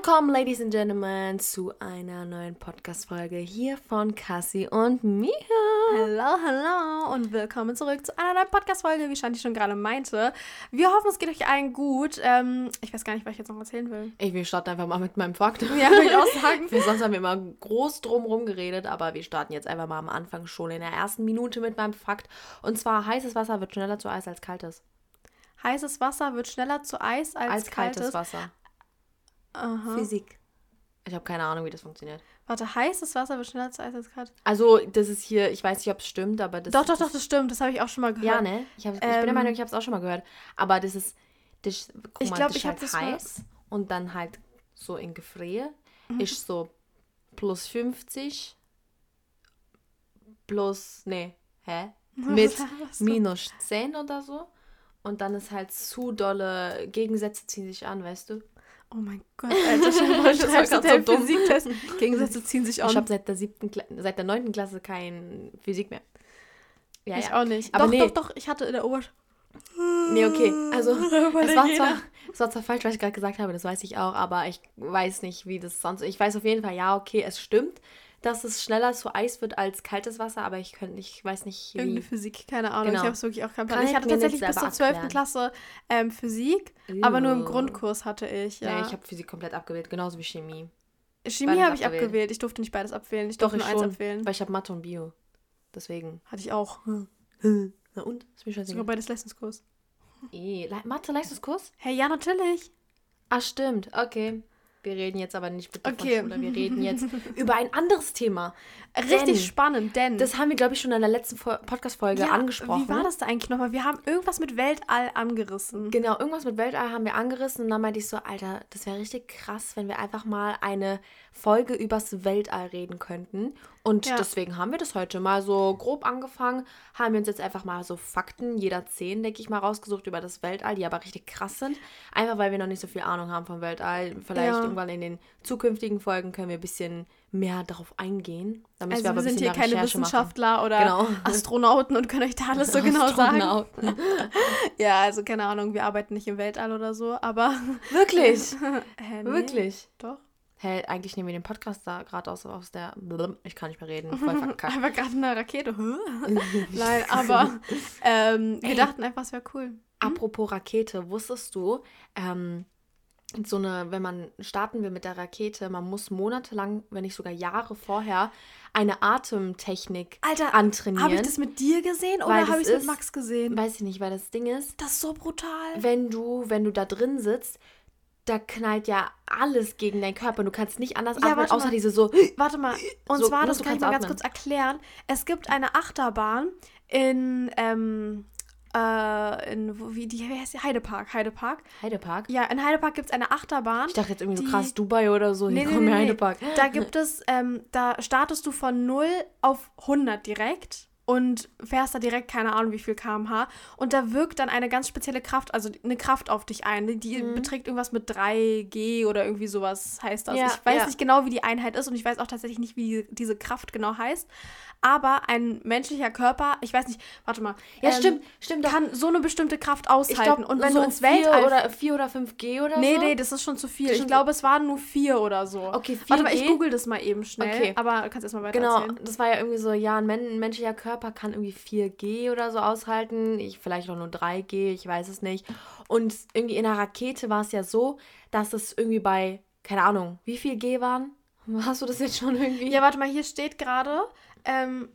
Willkommen, Ladies and Gentlemen, zu einer neuen Podcast-Folge hier von Cassie und Mia. Hallo, hallo und willkommen zurück zu einer neuen Podcast-Folge, wie Shanti schon gerade meinte. Wir hoffen, es geht euch allen gut. Ähm, ich weiß gar nicht, was ich jetzt noch erzählen will. Ich, wir starten einfach mal mit meinem Fakt. Ja, würde ich auch sagen. Wir- Sonst haben wir immer groß drumherum geredet, aber wir starten jetzt einfach mal am Anfang schon in der ersten Minute mit meinem Fakt. Und zwar, heißes Wasser wird schneller zu Eis als kaltes. Heißes Wasser wird schneller zu Eis als, Als kaltes, kaltes. Wasser. Aha. Physik. Ich habe keine Ahnung, wie das funktioniert. Warte, heißes Wasser wird schneller zu Eis als kaltes. Also, das ist hier, ich weiß nicht, ob es stimmt, aber das Doch, doch, das, doch, das stimmt. Das habe ich auch schon mal gehört. Ja, ne? Ich, hab, ich bin der Ähm, Meinung, ich habe es auch schon mal gehört. Aber das ist, das, guck Ich mal, glaub, das ist ich halt das mal- heiß und dann halt so in Gefrier Mhm. ist so plus 50 plus, nee, hä? Mit minus 10 oder so. Und dann ist halt zu dolle Gegensätze ziehen sich an, weißt du? Oh mein Gott, Alter, du war schreibst grad einen so dumm. Physiktest. Gegensätze ziehen sich an. Ich habe seit der siebten, Kla seit der neunten Klasse kein Physik mehr. Ja, ich ja. auch nicht. Aber doch, nee. doch, doch, ich hatte in der Oberschule. Nee, okay. Also, es war, zwar, es war zwar falsch, was ich gerade gesagt habe, das weiß ich auch, aber ich weiß nicht, wie das sonst. Ich weiß auf jeden Fall, ja, okay, es stimmt, dass es schneller zu Eis wird als kaltes Wasser, aber ich könnte nicht, ich weiß nicht, Irgendeine wie. Physik, keine Ahnung. Genau. Ich habe es wirklich auch keinen Plan. Ich ich hatte tatsächlich bis zur 12. erklären. Klasse ähm, Physik, aber nur im. Grundkurs hatte ich. Ja. Nee, ich habe Physik komplett abgewählt, genauso wie Chemie. Chemie habe ich abgewählt. abgewählt. Ich durfte nicht beides abwählen. Ich Doch, durfte nur eins schon, abwählen. weil ich habe Mathe und Bio. Deswegen. Hatte ich auch. Na und? Ist mir Sogar scheißegal. beides Leistungskurs. Eh, Le Mathe, Leistungskurs? Hey, ja, natürlich. Ah, stimmt, okay. Wir reden jetzt aber nicht bitte Okay. von Schule, wir reden jetzt über ein anderes Thema. Richtig Denn- spannend, denn. Das haben wir, glaube ich, schon in der letzten Fol- Podcast-Folge ja, angesprochen. Wie war das da eigentlich nochmal? Wir haben irgendwas mit Weltall angerissen. Genau, irgendwas mit Weltall haben wir angerissen und dann meinte ich so, Alter, das wäre richtig krass, wenn wir einfach mal eine Folge übers Weltall reden könnten. Und Ja. deswegen haben wir das heute mal so grob angefangen, haben wir uns jetzt einfach mal so Fakten, jeder zehn, denke ich mal, rausgesucht über das Weltall, die aber richtig krass sind. Einfach weil wir noch nicht so viel Ahnung haben vom Weltall. Vielleicht Ja. irgendwann in den zukünftigen Folgen können wir ein bisschen mehr darauf eingehen. Da müssen Also wir wir sind hier keine Recherche machen. Wissenschaftler oder Genau. Astronauten und können euch da alles so genau sagen. Ja, also keine Ahnung, wir arbeiten nicht im Weltall oder so, aber. Wirklich? Hä, nee, Wirklich? Doch. Hä, eigentlich nehmen wir den Podcast da gerade aus, aus der. Ich kann nicht mehr reden. Voll verkackt. Einfach gerade eine Rakete. Nein, aber ähm, wir Ey. dachten einfach, es wäre cool. Apropos Rakete, wusstest du, ähm, so eine, wenn man starten will mit der Rakete, man muss monatelang, wenn nicht sogar Jahre vorher, eine Atemtechnik Alter, antrainieren. Habe ich das mit dir gesehen oder habe ich es mit Max gesehen? Weiß ich nicht, weil das Ding ist, Das ist so brutal. wenn du, wenn du da drin sitzt, da knallt ja alles gegen deinen Körper. Du kannst nicht anders Ja, atmen, außer mal. diese so. Warte mal, und So, zwar, das kann ich mal ganz atmen. kurz erklären. Es gibt eine Achterbahn in, ähm, äh, in, wo, wie, die, wie heißt die? Heidepark, Heidepark. Heidepark. Ja, in Heidepark gibt es eine Achterbahn. Ich dachte jetzt irgendwie Die- so krass Dubai oder so. Nee, Hier nee, nee, nee. Heidepark. Da gibt es, ähm, da startest du von 0 auf 100 direkt und fährst da direkt keine Ahnung wie viel kmh und da wirkt dann eine ganz spezielle Kraft, also eine Kraft auf dich ein. Die Mhm. beträgt irgendwas mit 3G oder irgendwie sowas heißt das. Ja, ich weiß ja. nicht genau, wie die Einheit ist und ich weiß auch tatsächlich nicht, wie die, diese Kraft genau heißt. Aber ein menschlicher Körper, ich weiß nicht, warte mal. Ja, ähm, stimmt, stimmt. doch. Kann so eine bestimmte Kraft aushalten. glaube, und wenn so du ins Weltall oder 4 oder 5G oder Nee, so. nee, das ist schon zu viel. Ich glaube, es waren nur vier oder so. Okay, Warte mal, ich 4G? google das mal eben schnell. Okay. Aber du kannst erstmal weiter Genau, erzählen. das war ja irgendwie so, ja, ein menschlicher Körper kann irgendwie 4G oder so aushalten. Ich, vielleicht auch nur 3G, ich weiß es nicht. Und irgendwie in der Rakete war es ja so, dass es irgendwie bei, keine Ahnung, wie viel G waren? Hast du das jetzt schon irgendwie? Ja, warte mal, hier steht gerade. Ähm,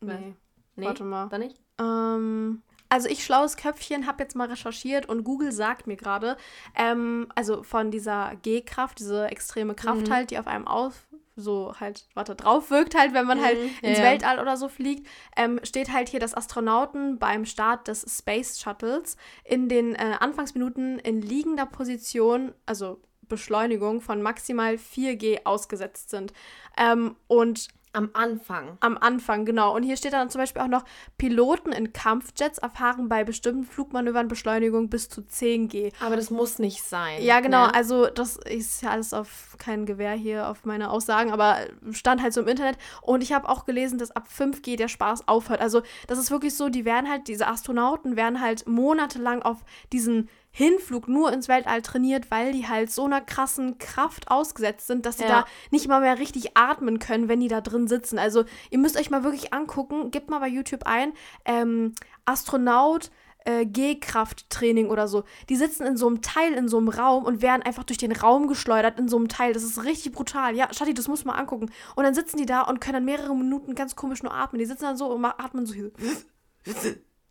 nee, nee, warte mal. Dann nicht? Ähm, also ich, schlaues Köpfchen, habe jetzt mal recherchiert und Google sagt mir gerade, ähm, also von dieser G-Kraft, diese extreme Kraft Mhm. halt, die auf einem auf so halt, warte, drauf wirkt halt, wenn man halt Mhm, ja, ins ja. Weltall oder so fliegt, ähm, steht halt hier, dass Astronauten beim Start des Space Shuttles in den äh, Anfangsminuten in liegender Position, also Beschleunigung von maximal 4G ausgesetzt sind. Ähm, und Am Anfang. am Anfang, genau. Und hier steht dann zum Beispiel auch noch, Piloten in Kampfjets erfahren bei bestimmten Flugmanövern Beschleunigung bis zu 10G. Aber das muss nicht sein. Ja, genau. Ne? Also das ist ja alles auf kein Gewehr hier auf meine Aussagen, aber stand halt so im Internet. Und ich habe auch gelesen, dass ab 5G der Spaß aufhört. Also das ist wirklich so, die werden halt, diese Astronauten werden halt monatelang auf diesen Hinflug nur ins Weltall trainiert, weil die halt so einer krassen Kraft ausgesetzt sind, dass sie Ja. da nicht mal mehr richtig atmen können, wenn die da drin sitzen. Also ihr müsst euch mal wirklich angucken, gebt mal bei YouTube ein, ähm, Astronaut äh, G-Kraft-Training oder so. Die sitzen in so einem Teil, in so einem Raum und werden einfach durch den Raum geschleudert in so einem Teil. Das ist richtig brutal. Ja, Schatti, das muss man angucken. Und dann sitzen die da und können dann mehrere Minuten ganz komisch nur atmen. Die sitzen dann so und atmen so.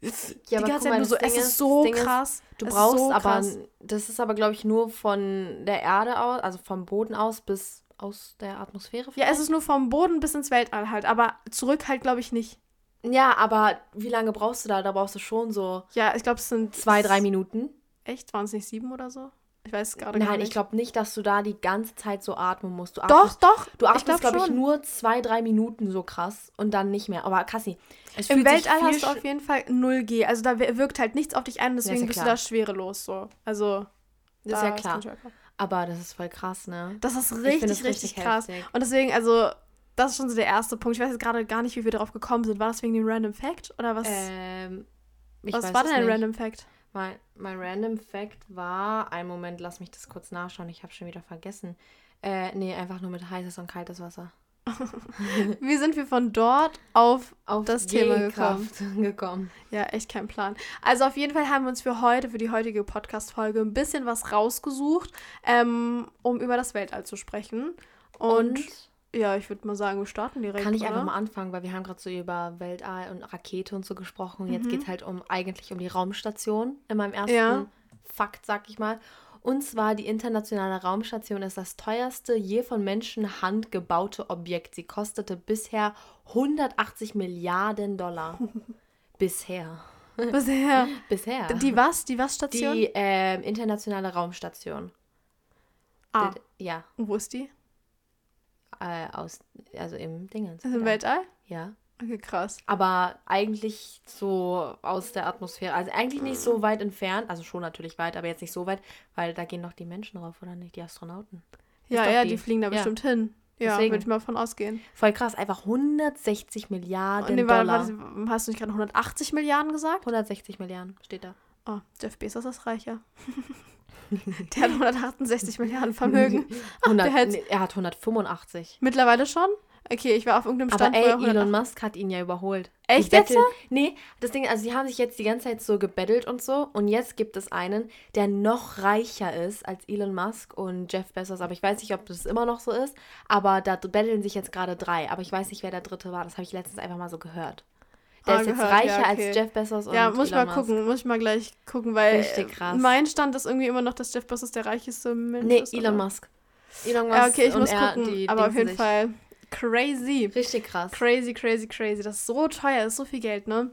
Ja, die aber ganze Zeit nur so. Es ist ist- so ist, krass. Du brauchst so aber, krass. das ist aber, glaube ich, nur von der Erde aus, also vom Boden aus bis aus der Atmosphäre. Ja, es ist nur vom Boden bis ins Weltall halt, aber zurück halt, glaube ich, nicht. Ja, aber wie lange brauchst du da? Da brauchst du schon so Ja, ich glaube, es sind zwei, drei Minuten. Echt? Waren es nicht sieben oder so? Ich weiß es gerade gar Nein, nicht. ich glaube nicht, dass du da die ganze Zeit so atmen musst. Du Doch, atmest, doch. Du atmest, glaube glaube ich, nur zwei, drei Minuten so krass und dann nicht mehr. Aber Kassi, es Im Weltall hast du auf jeden Fall 0G. Also da wir- wirkt halt nichts auf dich ein, deswegen ja bist du da schwerelos so. Also. Das ist ja klar. Joker. Aber das ist voll krass, ne? Das ist richtig, das richtig, krass. heftig. Und deswegen, also, das ist schon so der erste Punkt. Ich weiß jetzt gerade gar nicht, wie wir darauf gekommen sind. War das wegen dem Random Fact? Oder was, Ähm, was war denn ein. Random Fact? Mein, mein Random Fact war, einen Moment, lass mich das kurz nachschauen, ich habe schon wieder vergessen. Äh, nee, einfach nur mit heißes und kaltes Wasser. Wie sind wir von dort auf Auf das Thema G-Kraft gekommen. Ja, echt kein Plan. Also auf jeden Fall haben wir uns für heute, für die heutige Podcast-Folge, ein bisschen was rausgesucht, ähm, um über das Weltall zu sprechen. Und, ja, ich würde mal sagen, wir starten direkt. kann ich oder? einfach mal anfangen, weil wir haben gerade so über Weltall und Rakete und so gesprochen. Jetzt Mhm. geht es halt um eigentlich um die Raumstation in meinem ersten Ja. Fakt, sag ich mal. Und zwar die internationale Raumstation ist das teuerste je von Menschenhand gebaute Objekt. Sie kostete bisher 180 Milliarden Dollar. bisher. Bisher. Bisher. Die was? Die was Station? Die ähm, internationale Raumstation. ah, Ja, und wo ist die? Äh, aus, also im Dingens. Ist im Weltall? Ja. Okay, krass. Aber eigentlich so aus der Atmosphäre. Also eigentlich nicht so weit entfernt. Also schon natürlich weit, aber jetzt nicht so weit, weil da gehen doch die Menschen drauf, oder nicht? Die Astronauten. Ja, ja, die. die. fliegen da Ja. bestimmt hin. Ja, würde ich mal von ausgehen. Voll krass, einfach 160 Milliarden Und nee, war, Dollar. war, hast du nicht gerade 180 Milliarden gesagt? 160 Milliarden steht da. Oh, Jeff Bezos ist reicher. Der hat 168 Milliarden Vermögen. 100, der hat- nee, er hat 185. Mittlerweile schon? Okay, ich war auf irgendeinem Aber Stand, wo ey, 100 Elon Musk hat ihn ja überholt. Echt jetzt? Nee, das Ding, also die haben sich jetzt die ganze Zeit so gebettelt und so. Und jetzt gibt es einen, der noch reicher ist als Elon Musk und Jeff Bezos. Aber ich weiß nicht, ob das immer noch so ist. Aber da betteln sich jetzt gerade drei. Aber ich weiß nicht, wer der dritte war. Das habe ich letztens einfach mal so gehört. Der Ah, ist jetzt gehört, reicher ja, okay. als Jeff Bezos und Ja, muss ich mal Elon Musk. gucken, muss ich mal gleich gucken, weil Richtig krass. äh, mein Stand ist irgendwie immer noch, dass Jeff Bezos der reichste Mensch Nee, ist. Elon oder? Musk. Elon Musk Ja, okay, ich muss gucken, aber auf jeden sich. Fall crazy. Richtig krass. Crazy, crazy, crazy. Das ist so teuer, ist so viel Geld, ne?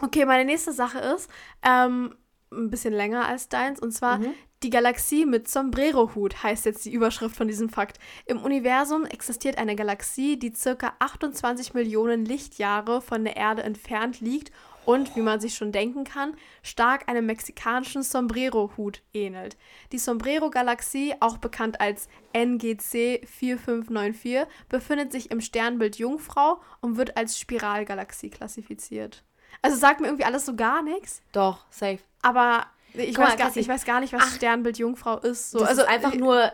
Okay, meine nächste Sache ist, ähm, ein bisschen länger als deins, und zwar Mhm. Die Galaxie mit Sombrero-Hut, heißt jetzt die Überschrift von diesem Fakt. Im Universum existiert eine Galaxie, die circa 28 Millionen Lichtjahre von der Erde entfernt liegt und, wie man sich schon denken kann, stark einem mexikanischen Sombrero-Hut ähnelt. Die Sombrero-Galaxie, auch bekannt als NGC 4594, befindet sich im Sternbild Jungfrau und wird als Spiralgalaxie klassifiziert. Also sagt mir irgendwie alles so gar nichts, Doch, safe. aber ich, Guck mal, weiß, gar, Kassi. ich weiß gar nicht, was Ach. Sternbild Jungfrau ist. So. Also ist einfach äh, nur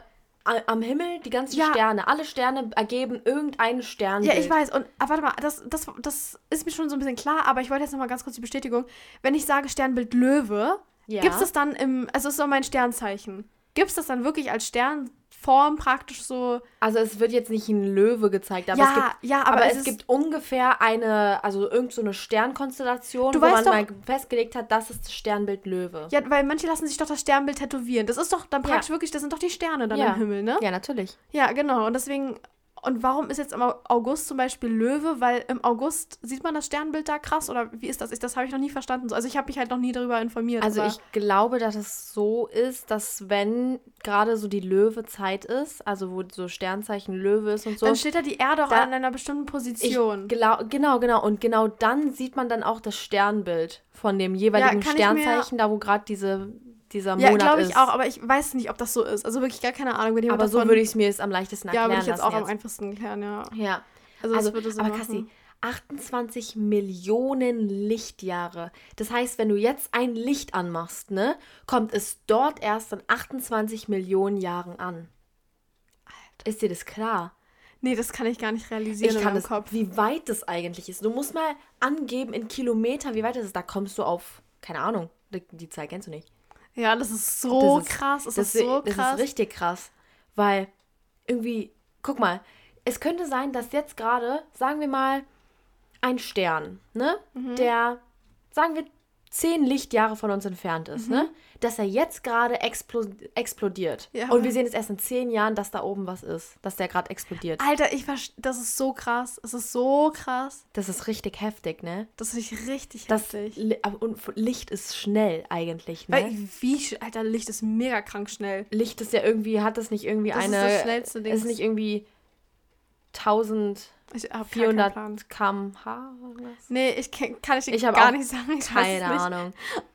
am Himmel die ganzen Ja. Sterne. Alle Sterne ergeben irgendein Sternbild. Ja, ich weiß. Und ah, warte mal, das, das, das ist mir schon so ein bisschen klar, aber ich wollte jetzt noch mal ganz kurz die Bestätigung. Wenn ich sage Sternbild Löwe, Ja. gibt es das dann im, also es ist so mein Sternzeichen. Gibt es das dann wirklich als Sternform praktisch so? Also es wird jetzt nicht ein Löwe gezeigt, aber ja, es gibt ja, aber, aber, es, ist, gibt ungefähr eine, also irgend so eine Sternkonstellation, Du wo man doch- mal festgelegt hat, das ist das Sternbild Löwe. Ja, weil manche lassen sich doch das Sternbild tätowieren. Das ist doch dann Ja. praktisch wirklich, das sind doch die Sterne dann Ja. im Himmel, ne? Ja, natürlich. Ja, genau. Und deswegen, und warum ist jetzt im Au- August zum Beispiel Löwe? Weil im August sieht man das Sternbild da krass oder wie ist das? Ich, das habe ich noch nie verstanden. Also ich habe mich halt noch nie darüber informiert. Also ich glaube, dass es so ist, dass wenn gerade so die Löwe-Zeit ist, also wo so Sternzeichen Löwe ist und so, Dann steht da die Erde auch Da- an einer bestimmten Position. Glau genau, genau. Und genau dann sieht man dann auch das Sternbild von dem jeweiligen mir- Sternzeichen, da wo gerade diese, dieser ja, Monat glaube ich ist. auch, aber ich weiß nicht, ob das so ist. Also wirklich gar keine Ahnung. Wenn aber so würde ich es mir jetzt am leichtesten Ja, erklären würde ich jetzt auch lassen am einfachsten erklären, ja. Ja. Also, Also, würde Sinn aber machen. Kassi, 28 Millionen Lichtjahre. Das heißt, wenn du jetzt ein Licht anmachst, ne, kommt es dort erst in 28 Millionen Jahren an. Alter. Ist dir das klar? Nee, das kann ich gar nicht realisieren ich kann das, Kopf. Wie weit das eigentlich ist. Du musst mal angeben in Kilometer, wie weit das ist. Da kommst du auf, keine Ahnung, die, die Zahl kennst du nicht. Ja, das ist so das ist, krass. Das, das, ist so krass. Das ist richtig krass. Weil irgendwie, guck mal, es könnte sein, dass jetzt gerade, sagen wir mal, ein Stern, ne, mhm. der, sagen wir, zehn Lichtjahre von uns entfernt ist, ne? mhm. ne? Dass er jetzt gerade explo explodiert. Ja. Und wir sehen es erst in zehn Jahren, dass da oben was ist. Dass der gerade explodiert. Alter, ich das ist so krass. Es ist so krass. Das ist richtig heftig, ne? Das ist richtig das, heftig. Und Licht ist schnell eigentlich, ne? Weil, wie, Alter, Licht ist mega krank schnell. Licht ist ja irgendwie, hat das nicht irgendwie das eine. Das ist das schnellste Ding. Ist nicht irgendwie 1000. 400 km/h? Nee, ich kann, kann ich, ich gar nicht sagen. Ich keine Ahnung.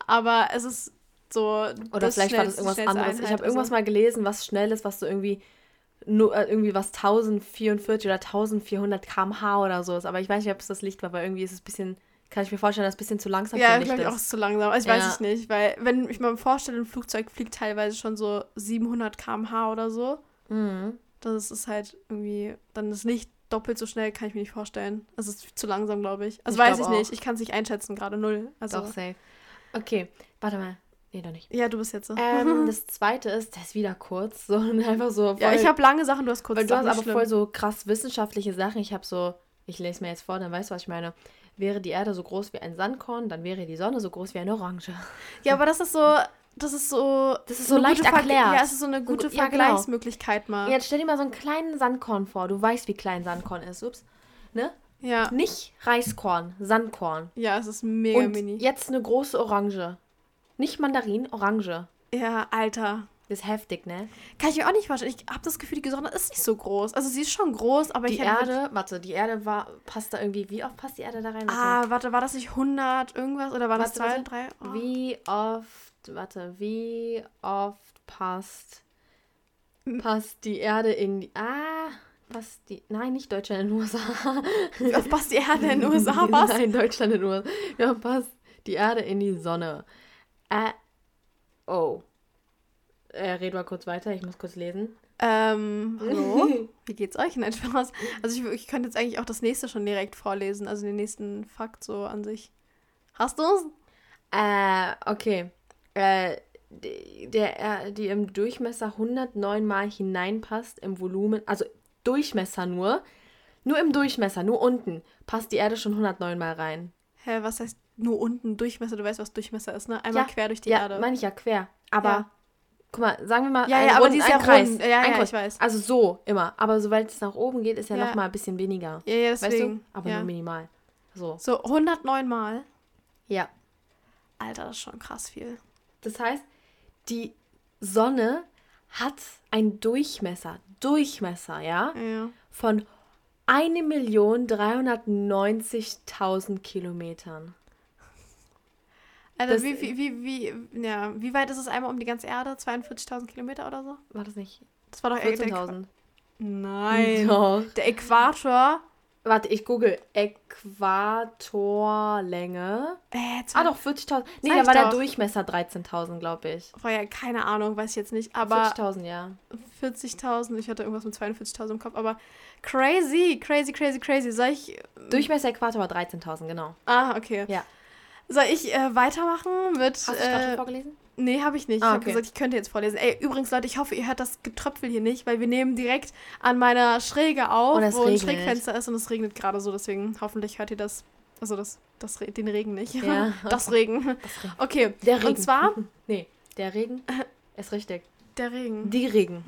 Aber es ist so. Oder vielleicht war das irgendwas anderes. ich habe irgendwas so. mal gelesen, was schnell ist, was so irgendwie nur äh, irgendwie was 1044 oder 1400 km/h oder so ist. Aber ich weiß nicht, ob es das Licht war, weil irgendwie ist es ein bisschen. Kann ich mir vorstellen, dass es ein bisschen zu langsam ja, für Licht ist. Ja, glaube ich auch ist zu langsam. Ich ja. weiß es nicht, weil wenn ich mir vorstelle, ein Flugzeug fliegt teilweise schon so 700 km/h oder so. Mhm. Das ist halt irgendwie dann das Licht doppelt so schnell kann ich mir nicht vorstellen. Es ist zu langsam, glaube ich. Also ich weiß ich auch. nicht. Ich kann es nicht einschätzen, gerade null. Also Doch, safe. Okay, warte mal. Nee, doch nicht. Ja, du bist jetzt so. Ähm, das zweite ist, das ist wieder kurz. So, einfach so voll, ja, ich habe lange Sachen, du hast kurz Weil du hast aber schlimm. voll so krass wissenschaftliche Sachen. Ich habe so, ich lese mir jetzt vor, dann weißt du, was ich meine. Wäre die Erde so groß wie ein Sandkorn, dann wäre die Sonne so groß wie eine Orange. Ja, aber das ist so, das ist so. Das ist so leicht erklärt. Ja, es ist so eine gute ja, genau. Vergleichsmöglichkeit genau. mal. Jetzt stell dir mal so einen kleinen Sandkorn vor. Du weißt, wie klein Sandkorn ist. Ups. Ne? Ja. Nicht Reiskorn, Sandkorn. Ja, es ist mega Und mini. Jetzt eine große Orange. Nicht Mandarin, Orange. Ja, Alter. Das ist heftig, ne? Kann ich mir auch nicht vorstellen. Ich habe das Gefühl, die Sonne ist nicht so groß. Also sie ist schon groß, aber die ich Erde, warte, die Erde war, passt da irgendwie, wie oft passt die Erde da rein? Ah, warte, war das nicht 100 irgendwas oder war das 2, 3? Oh. Wie oft warte, wie oft passt, passt die Erde in die, ah, passt die, nein, nicht Deutschland in den USA. Wie oft passt die Erde in den USA? Was? Nein, Deutschland in den USA. Oft passt die Erde in die Sonne? Äh, oh. Äh, red mal kurz weiter, ich muss kurz lesen. Ähm, hallo? Wie geht's euch? Nein, Spaß. Also ich, ich könnte jetzt eigentlich auch das nächste schon direkt vorlesen, also den nächsten Fakt so an sich. Hast du's? Äh, okay äh, der, die im Durchmesser 109 mal hineinpasst im Volumen, also Durchmesser nur, nur im Durchmesser, nur unten, passt die Erde schon 109 mal rein. Hä, was heißt nur unten Durchmesser? Du weißt, was Durchmesser ist, ne? Einmal ja, quer durch die ja, Erde. Ja, meine ich ja, quer. Aber, ja. guck mal, sagen wir mal, ja, ja, aber die ist ja Kreis. Rund. Ja, ja, ich weiß. Also so, immer. Aber sobald es nach oben geht, ist ja, ja. noch mal ein bisschen weniger. Ja, ja, deswegen. Weißt du? Aber nur minimal. So. So, 109 mal? Ja. Alter, das ist schon krass viel. Das heißt, die Sonne hat einen Durchmesser, Durchmesser, ja, ja. von 1.390.000 Kilometern. Also wie, wie, wie, wie, ja, wie weit ist es einmal um die ganze Erde? 42.000 Kilometer oder so? War das nicht? Das war doch 14.000. Nein. Doch. Der Äquator Warte, ich google Äquatorlänge. Äh, ah, doch, 40.000. Nee, da war doch. der Durchmesser 13.000, glaube ich. War ja, keine Ahnung, weiß ich jetzt nicht, aber. 40.000, ja. 40.000, ich hatte irgendwas mit 42.000 im Kopf, aber crazy, crazy, crazy, crazy. Soll ich. Ähm, Durchmesser Äquator war 13.000, genau. Ah, okay. Ja. Soll ich äh, weitermachen mit. Hast du äh, vorgelesen? Nee, habe ich nicht. Ah, ich habe gesagt, ich könnte jetzt vorlesen. Ey, übrigens, Leute, ich hoffe, ihr hört das Getröpfel hier nicht, weil wir nehmen direkt an meiner Schräge auf, wo regnet. ein Schrägfenster ist und es regnet gerade so, deswegen hoffentlich hört ihr das. Also das, das den Regen nicht. Ja. Das Regen. Das Regen. Okay, der Regen. Und zwar. nee, der Regen ist richtig. Der Regen. Die Regen.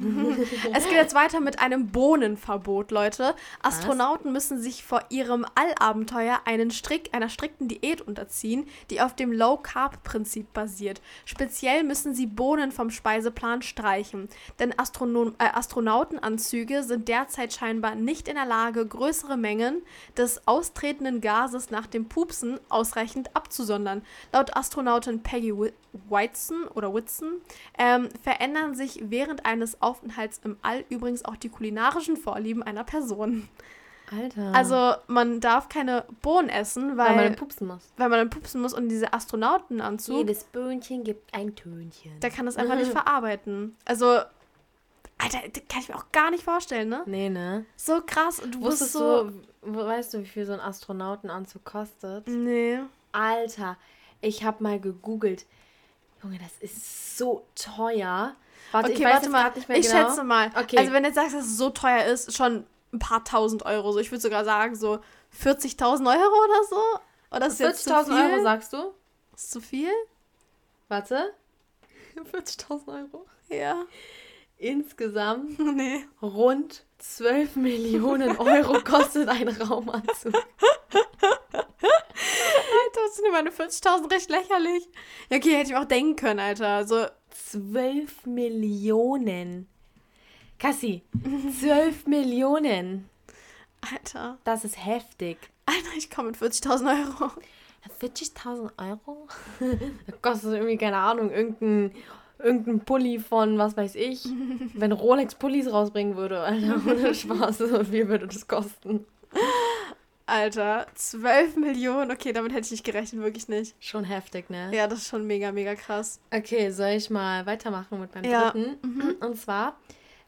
es geht jetzt weiter mit einem Bohnenverbot, Leute. Astronauten Was? müssen sich vor ihrem Allabenteuer einen Strick, einer strikten Diät unterziehen, die auf dem Low-Carb-Prinzip basiert. Speziell müssen sie Bohnen vom Speiseplan streichen, denn Astronom äh, Astronautenanzüge sind derzeit scheinbar nicht in der Lage, größere Mengen des austretenden Gases nach dem Pupsen ausreichend abzusondern. Laut Astronautin Peggy Whitson oder Whitson ähm, verändern sich während eines Aufenthalts im All übrigens auch die kulinarischen Vorlieben einer Person. Alter. Also man darf keine Bohnen essen, weil, weil man dann pupsen muss. weil man dann pupsen muss und diese Astronautenanzug, Jedes Böhnchen gibt ein Tönchen. der kann das einfach nicht verarbeiten. Also, Alter, das kann ich mir auch gar nicht vorstellen, ne? Nee, ne? So krass. Und du Wusstest bist so... du, wo- weißt du, wie viel so ein Astronautenanzug kostet? Nee. Alter, ich habe mal gegoogelt. Junge, das ist so teuer. Warte, Okay, ich weiß warte mal. nicht mehr ich genau. schätze mal. Okay. Also wenn du jetzt sagst, dass es so teuer ist, schon ein paar tausend Euro. So, ich würde sogar sagen so 40.000 Euro oder so. Oder ist jetzt zu 40.000 viel? Euro, sagst du? Ist zu viel? Warte. 40.000 Euro. Ja. Insgesamt Nee. rund 12 Millionen Euro kostet ein Raumanzug. Alter, das sind meine 40.000 recht lächerlich. Ja, okay, hätte ich auch denken können, Alter. So, 12 Millionen. Cassie, 12 Millionen. Alter. Das ist heftig. Alter, ich komme mit 40.000 Euro. 40.000 Euro? Das kostet irgendwie, keine Ahnung, irgendein, irgendein Pulli von, was weiß ich. Wenn Rolex Pullis rausbringen würde, Alter, ohne Spaß, so viel würde das kosten. Alter, 12 Millionen. Okay, damit hätte ich nicht gerechnet, wirklich nicht. Schon heftig, ne? Ja, das ist schon mega, mega krass. Okay, soll ich mal weitermachen mit meinem Ja. dritten? Und zwar,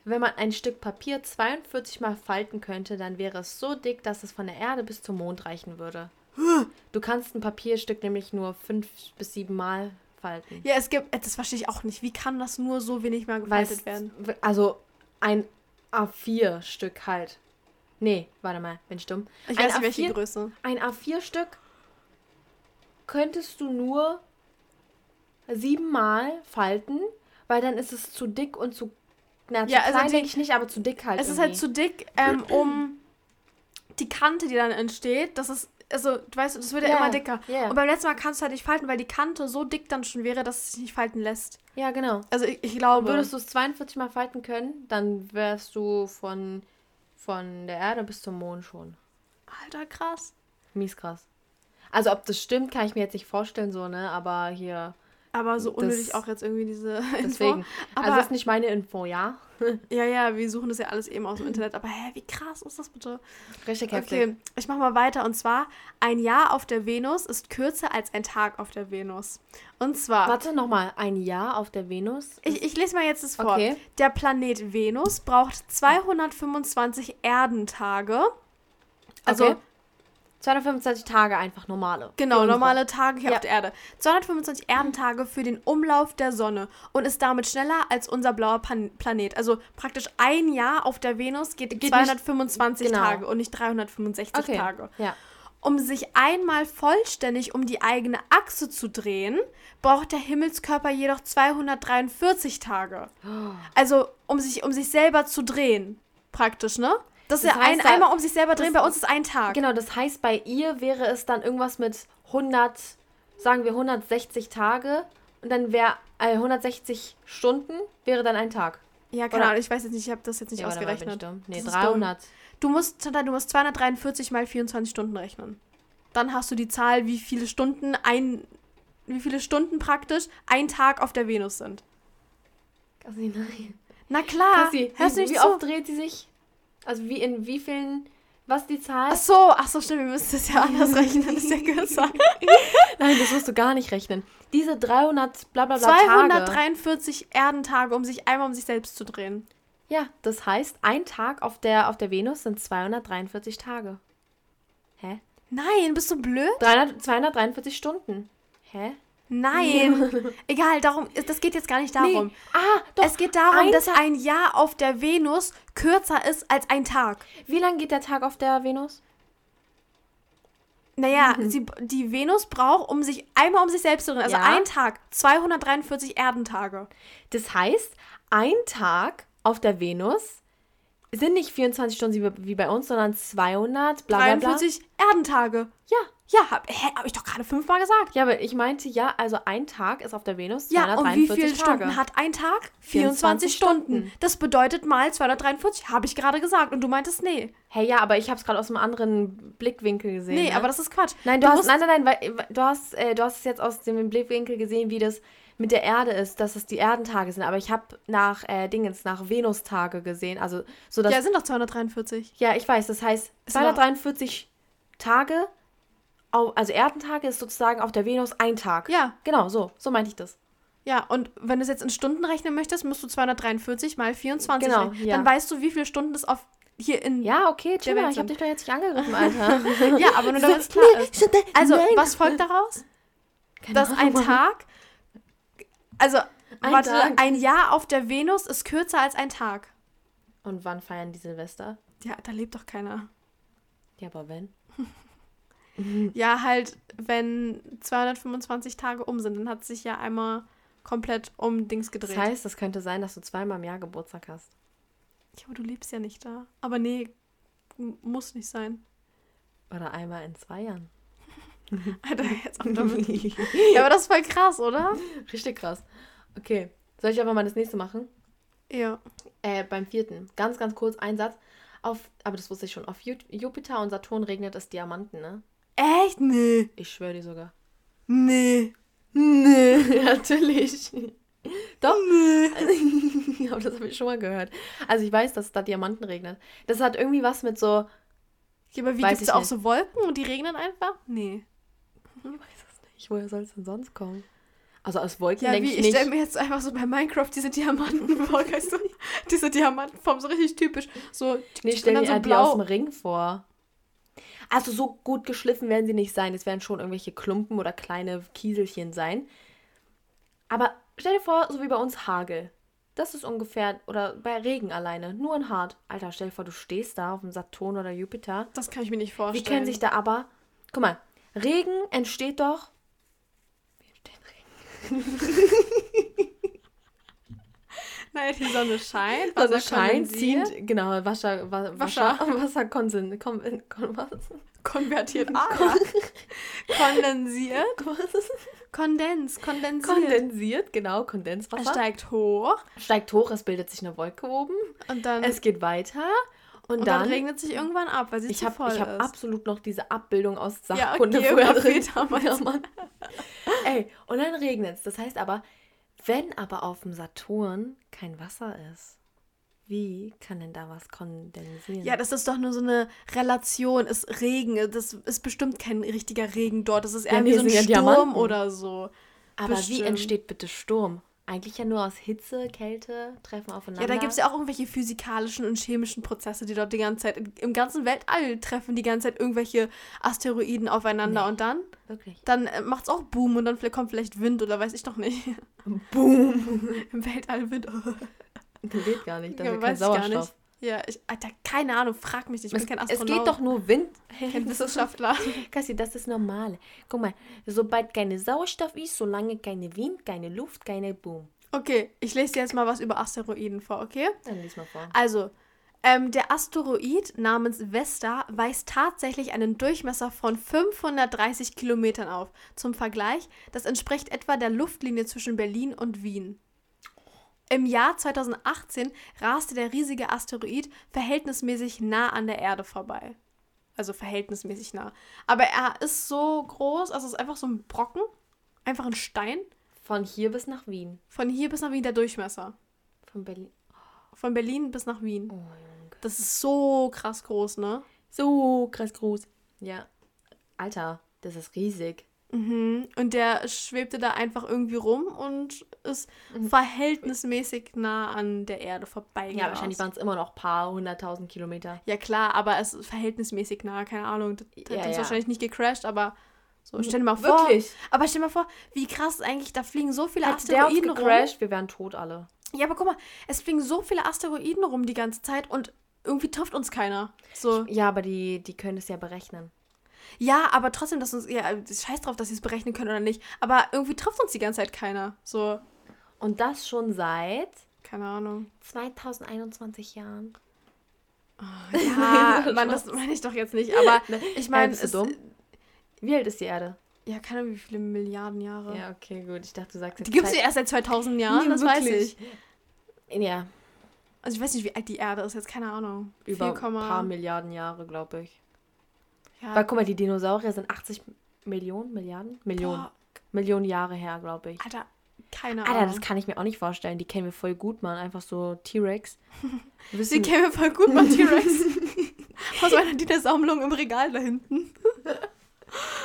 wenn man ein Stück Papier 42 Mal falten könnte, dann wäre es so dick, dass es von der Erde bis zum Mond reichen würde. Du kannst ein Papierstück nämlich nur fünf bis sieben Mal falten. Ja, es gibt, das verstehe ich auch nicht. Wie kann das nur so wenig mal gefaltet es- werden? Also ein A4-Stück halt. Nee, warte mal, bin ich dumm. Ich ein weiß nicht, welche A4 Größe. Ein A4-Stück könntest du nur siebenmal falten, weil dann ist es zu dick und zu. Na, zu Ja, also klein die- denke ich nicht, aber zu dick halt. Es ist halt irgendwie. zu dick, ähm, um die Kante, die dann entsteht, das ist, also, du weißt, das wird ja, Ja, immer dicker. ja. Und beim letzten Mal kannst du halt nicht falten, weil die Kante so dick dann schon wäre, dass es sich nicht falten lässt. Ja, genau. Also, ich, ich glaube. Würdest du es 42 Mal falten können, dann wärst du von, von der Erde bis zum Mond schon. Alter, krass. Mies krass. Also, ob das stimmt, kann ich mir jetzt nicht vorstellen, so, ne? Aber hier, Aber so Das- unnötig auch jetzt irgendwie diese deswegen. Info. Aber also, das ist nicht meine Info, ja? ja, ja, wir suchen das ja alles eben aus dem Internet. Aber hä, wie krass ist das bitte? Richtig heftig. Okay, ich mach mal weiter. Und zwar, ein Jahr auf der Venus ist kürzer als ein Tag auf der Venus. Und zwar. Warte nochmal, ein Jahr auf der Venus? Ich, ich lese mal jetzt das vor. Okay. Der Planet Venus braucht 225 Erdentage. Also, Okay. 225 Tage einfach normale. genau, normale Tage hier Ja. auf der Erde. 225 Erdentage für den Umlauf der Sonne und ist damit schneller als unser blauer Pan Planet. Also praktisch ein Jahr auf der Venus geht, nicht- 225 genau. Tage und nicht 365 Okay. Tage. Ja. Um sich einmal vollständig um die eigene Achse zu drehen, braucht der Himmelskörper jedoch 243 Tage. Also um sich, um sich selber zu drehen, praktisch, ne? Das ist Das ja ein, da- einmal um sich selber drehen, bei uns ist ein Tag. Genau, das heißt, bei ihr wäre es dann irgendwas mit 100, sagen wir 160 Tage und dann wäre äh, 160 Stunden wäre dann ein Tag. Ja, keine Oder- ich weiß jetzt nicht, ich habe das jetzt nicht Ja, ausgerechnet. Nee, Das ist 300. Du musst, du musst 243 mal 24 Stunden rechnen. Dann hast du die Zahl, wie viele Stunden ein, wie viele Stunden praktisch ein Tag auf der Venus sind. Cassie, nein. Na klar, Cassie, hörst du nicht wie zu? oft dreht sie sich? Also wie in wie vielen, was die Zahl? Ach so, ach so, stimmt, wir müssen das ja anders rechnen, das ist ja kürzer. Nein, das musst du gar nicht rechnen. Diese 300 bla bla bla Tage. 243 Erdentage, um sich einmal um sich selbst zu drehen. Ja, das heißt, ein Tag auf der, auf der Venus sind 243 Tage. Hä? Nein, bist du blöd? 300, 243 Stunden. Hä? Nein. Egal, darum, das geht jetzt gar nicht darum. Ah, doch. Es geht darum, ein dass Tag- ein Jahr auf der Venus kürzer ist als ein Tag. Wie lange geht der Tag auf der Venus? Naja, sie, die Venus braucht, um sich einmal um sich selbst zu drehen, also Ja. ein Tag, 243 Erdentage. Das heißt, ein Tag auf der Venus sind nicht 24 Stunden wie- wie bei uns, sondern 200 bla bla bla. 43 Erdentage. Ja. Ja, hab, hä, hab ich doch gerade fünfmal gesagt. Ja, aber ich meinte ja, also ein Tag ist auf der Venus Ja, und wie 243 viele Tage. Stunden hat ein Tag? 24 24 Stunden. Stunden. Das bedeutet mal 243, habe ich gerade gesagt. Und du meintest nee. Hey, ja, aber ich habe es gerade aus einem anderen Blickwinkel gesehen. Nee, ne? aber das ist Quatsch. Nein, du, hast, musst- nein, nein, nein, weil, du hast, äh, du hast es jetzt aus dem Blickwinkel gesehen, wie das mit der Erde ist, dass es die Erdentage sind. Aber ich habe nach äh, Dingens, nach Venustage gesehen. Also so dass. Ja, sind doch 243. Ja, ich weiß. Das heißt, Ist aber- 243 Tage, also Erdentage ist sozusagen auf der Venus ein Tag. Ja, Genau, so. So meinte ich das. ja. Und wenn du es jetzt in Stunden rechnen möchtest, musst du 243 mal 24 Genau, rechnen. ja. Dann weißt du, wie viele Stunden es auf hier in. Ja, okay, chill mal. Welt Ich habe dich doch jetzt nicht angegriffen, Alter. Ja, aber nur damit es klar ist. Also, was folgt daraus? Keine Dass ein. Tag. Also, Ein warte, Tag. ein Jahr auf der Venus ist kürzer als ein Tag. Und wann feiern die Silvester? Ja, da lebt doch keiner. Ja, aber wenn? Ja, halt, wenn 225 Tage um sind, dann hat sich ja einmal komplett um Dings Das gedreht. heißt, das könnte sein, dass du zweimal im Jahr Geburtstag hast. ja, aber du lebst ja nicht da. Aber nee, muss nicht sein. Oder einmal in zwei Jahren. Alter, jetzt auch damit. ja, aber das ist voll krass, oder? Richtig krass. Okay. Soll ich aber mal das nächste machen? Ja. Äh, beim vierten. Ganz, ganz kurz ein Satz. Auf, aber das wusste ich schon. Auf Ju Jupiter und Saturn regnet es Diamanten, ne? Echt? Nee. Ich schwöre dir sogar. Nee. Nee, natürlich. Doch. Nee. aber das habe ich schon mal gehört. Also ich weiß, dass da Diamanten regnet. Das hat irgendwie was mit so. Ja, aber wie gibt es ich auch nicht. so Wolken und die regnen einfach? Nee. Ich weiß es nicht. Woher soll es denn sonst kommen? Also aus Wolken Ja, denke ich ich nicht. stelle mir jetzt einfach so bei Minecraft diese Diamanten vor, weißt du? Diese Diamantenform, so richtig typisch. So, Nee, und stell dann mir so die aus blau. dem Ring vor. Also so gut geschliffen werden sie nicht sein. Es werden schon irgendwelche Klumpen oder kleine Kieselchen sein. Aber stell dir vor, so wie bei uns Hagel. Das ist ungefähr, oder bei Regen alleine, nur ein Hart. Alter, stell dir vor, du stehst da auf dem Saturn oder Jupiter. Das kann ich mir nicht vorstellen. Wie können sich da aber. Guck mal, Regen entsteht doch. Wie entsteht Regen? Naja, die Sonne scheint, Wasser scheint, kondensiert, zieht, genau, Wasser, Wa- Wasser. Wasser, Wasser, konsen, kon, kon, was? konvertiert. Ah, ja. Kondensiert. was? Kondens, kondensiert. Kondensiert, genau, Er Kondenswasser. steigt hoch steigt hoch, es bildet sich eine Wolke oben, und dann, es geht weiter und, und dann, dann, regnet sich irgendwann ab, weil sie ich zu habe voll ich hab ist. absolut noch diese Abbildung aus Ja, Sachkunde okay, früher drin. damals. Ja. Ey, und dann regnet es. Das heißt aber, wenn aber auf dem Saturn kein Wasser ist, wie kann denn da was kondensieren? Ja, das ist doch nur so eine Relation, ist Regen, das ist bestimmt kein richtiger Regen dort, das ist eher Ja, wie so ein ja Sturm Diamanten. oder so. aber wie bestimmt. entsteht bitte Sturm? Eigentlich ja nur aus Hitze, Kälte, treffen aufeinander. Ja, da gibt es ja auch irgendwelche physikalischen und chemischen Prozesse, die dort die ganze Zeit, im ganzen Weltall treffen die ganze Zeit irgendwelche Asteroiden aufeinander Nee. und dann, Wirklich. dann äh, macht's auch Boom und dann kommt vielleicht Wind oder weiß ich doch nicht. Boom. Im Weltall Wind. Das geht gar nicht, da Ja, kein weiß ich gar Sauerstoff. nicht. Ja, ich, Alter, keine Ahnung, frag mich nicht, ich Es, bin kein es Astronaut. geht doch nur Wind. kein Wissenschaftler. Kassi, das ist normal. Guck mal, sobald keine Sauerstoff ist, solange keine Wind, keine Luft, keine Boom. Okay, ich lese dir jetzt mal was über Asteroiden vor, okay? Dann lies mal vor. Also, ähm, der Asteroid namens Vesta weist tatsächlich einen Durchmesser von 530 Kilometern auf. Zum Vergleich, das entspricht etwa der Luftlinie zwischen Berlin und Wien. Im Jahr 2018 raste der riesige Asteroid verhältnismäßig nah an der Erde vorbei. Also verhältnismäßig nah. Aber er ist so groß, also es ist einfach so ein Brocken, einfach ein Stein. Von hier bis nach Wien. Von hier bis nach Wien der Durchmesser. Von Berlin. Von Berlin bis nach Wien. Oh, Junge. Das ist so krass groß, ne? So krass groß. Ja. Alter, das ist riesig. Mhm. Und der schwebte da einfach irgendwie rum und ist Mhm. verhältnismäßig nah an der Erde vorbei. Ja, wahrscheinlich waren es immer noch ein paar hunderttausend Kilometer. Ja, klar, aber es ist verhältnismäßig nah, keine Ahnung. Das hat Ja, uns ja. wahrscheinlich nicht gecrashed, aber so, stell dir mal vor. Wirklich? Aber stell dir mal vor, wie krass eigentlich, da fliegen so viele Hätte der uns Asteroiden rum. gecrashed, wir wären tot alle. Ja, aber guck mal, es fliegen so viele Asteroiden rum die ganze Zeit und irgendwie trifft uns keiner. So. Ja, aber die, die können es ja berechnen. Ja, aber trotzdem, dass uns, ja, scheiß drauf, dass sie es berechnen können oder nicht. Aber irgendwie trifft uns die ganze Zeit keiner. So, Und das schon seit keine Ahnung. 2021 Jahren. Ja, Mann, das meine ich doch jetzt nicht. Aber ich meine, dumm? Wie alt ist die Erde? ja, keine Ahnung, wie viele Milliarden Jahre. Ja, okay, gut. Ich dachte, du sagst jetzt Die gibt es ja erst seit 2000 Jahren, Nee, das weiß wirklich. ich. Ja, Also ich weiß nicht, wie alt die Erde ist, jetzt keine Ahnung. über 4, ein paar Milliarden Jahre, glaube ich. Ja, Weil guck mal, die Dinosaurier sind 80 Millionen, Milliarden? Millionen. boah, Millionen Jahre her, glaube ich. Alter, Keine Alter, Ahnung. das kann ich mir auch nicht vorstellen. Die kennen wir voll gut, Mann. Einfach so T-Rex. Wissen- kennen wir voll gut beim T-Rex. Aus meiner Dino-Sammlung im Regal da hinten.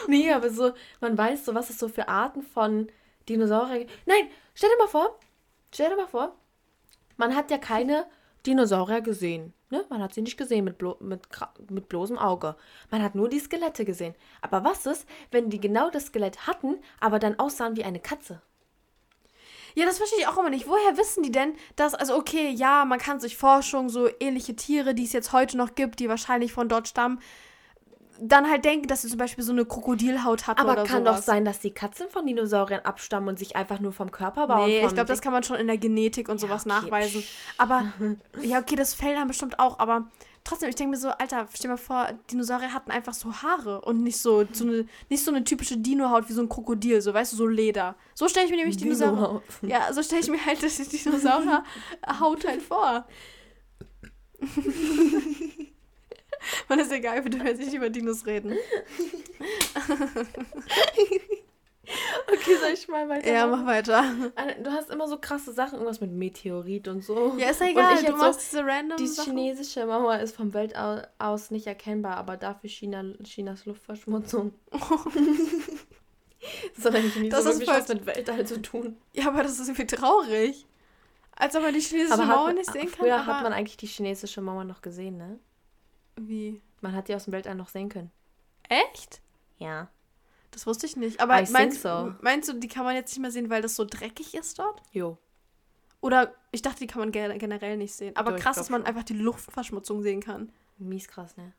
Nee, aber so, man weiß so, was es so für Arten von Dinosauriern gibt. Nein, stell dir mal vor, stell dir mal vor, man hat ja keine Dinosaurier gesehen. Ne? Man hat sie nicht gesehen mit, blo mit, mit bloßem Auge. Man hat nur die Skelette gesehen. Aber was ist, wenn die genau das Skelett hatten, aber dann aussahen wie eine Katze? Ja, das verstehe ich auch immer nicht. Woher wissen die denn, dass, also okay, ja, man kann sich Forschung, so ähnliche Tiere, die es jetzt heute noch gibt, die wahrscheinlich von dort stammen, dann halt denken, dass sie zum Beispiel so eine Krokodilhaut Aber oder kann sowas. doch sein, dass die Katzen von Dinosauriern abstammen und sich einfach nur vom Körperbau Nee, und vom ich glaube, das kann man schon in der Genetik und sowas okay, nachweisen. Aber, ja, okay, das fällt dann bestimmt auch, aber trotzdem, ich denke mir so, Alter, stell dir mal vor, Dinosaurier hatten einfach so Haare und nicht so, so eine, nicht so eine typische Dino-Haut wie so ein Krokodil, so, weißt du, so Leder. So stelle ich mir nämlich Dinosaurier. Dino-Haut. Ja, so stelle ich mir halt die Dinosaurier-Haut halt vor. Man ist egal, wir dürfen jetzt nicht über Dinos reden. Okay, soll ich mal weiter? Ja, mach weiter. Alter, Du hast immer so krasse Sachen, irgendwas mit Meteorit und so. Ja, ist ja egal, Und ich du machst so, diese random die Sachen. chinesische Mauer ist vom Weltall aus nicht erkennbar, aber dafür China, Chinas Luftverschmutzung. das hat eigentlich nicht Das so ist wirklich was mit Weltall zu tun. Ja, aber das ist irgendwie traurig. Als ob man die chinesische Aber Mauer hat, nicht sehen kann. früher hat man eigentlich die chinesische Mauer noch gesehen, ne? Wie? Man hat die aus dem Weltall noch sehen können. Echt? Ja. Das wusste ich nicht. Aber I meinst, so. meinst du, die kann man jetzt nicht mehr sehen, weil das so dreckig ist dort? Jo. Oder ich dachte, die kann man ge- generell nicht sehen. Aber Doch, krass, dass man einfach die Luftverschmutzung sehen kann. Mies krass, ne?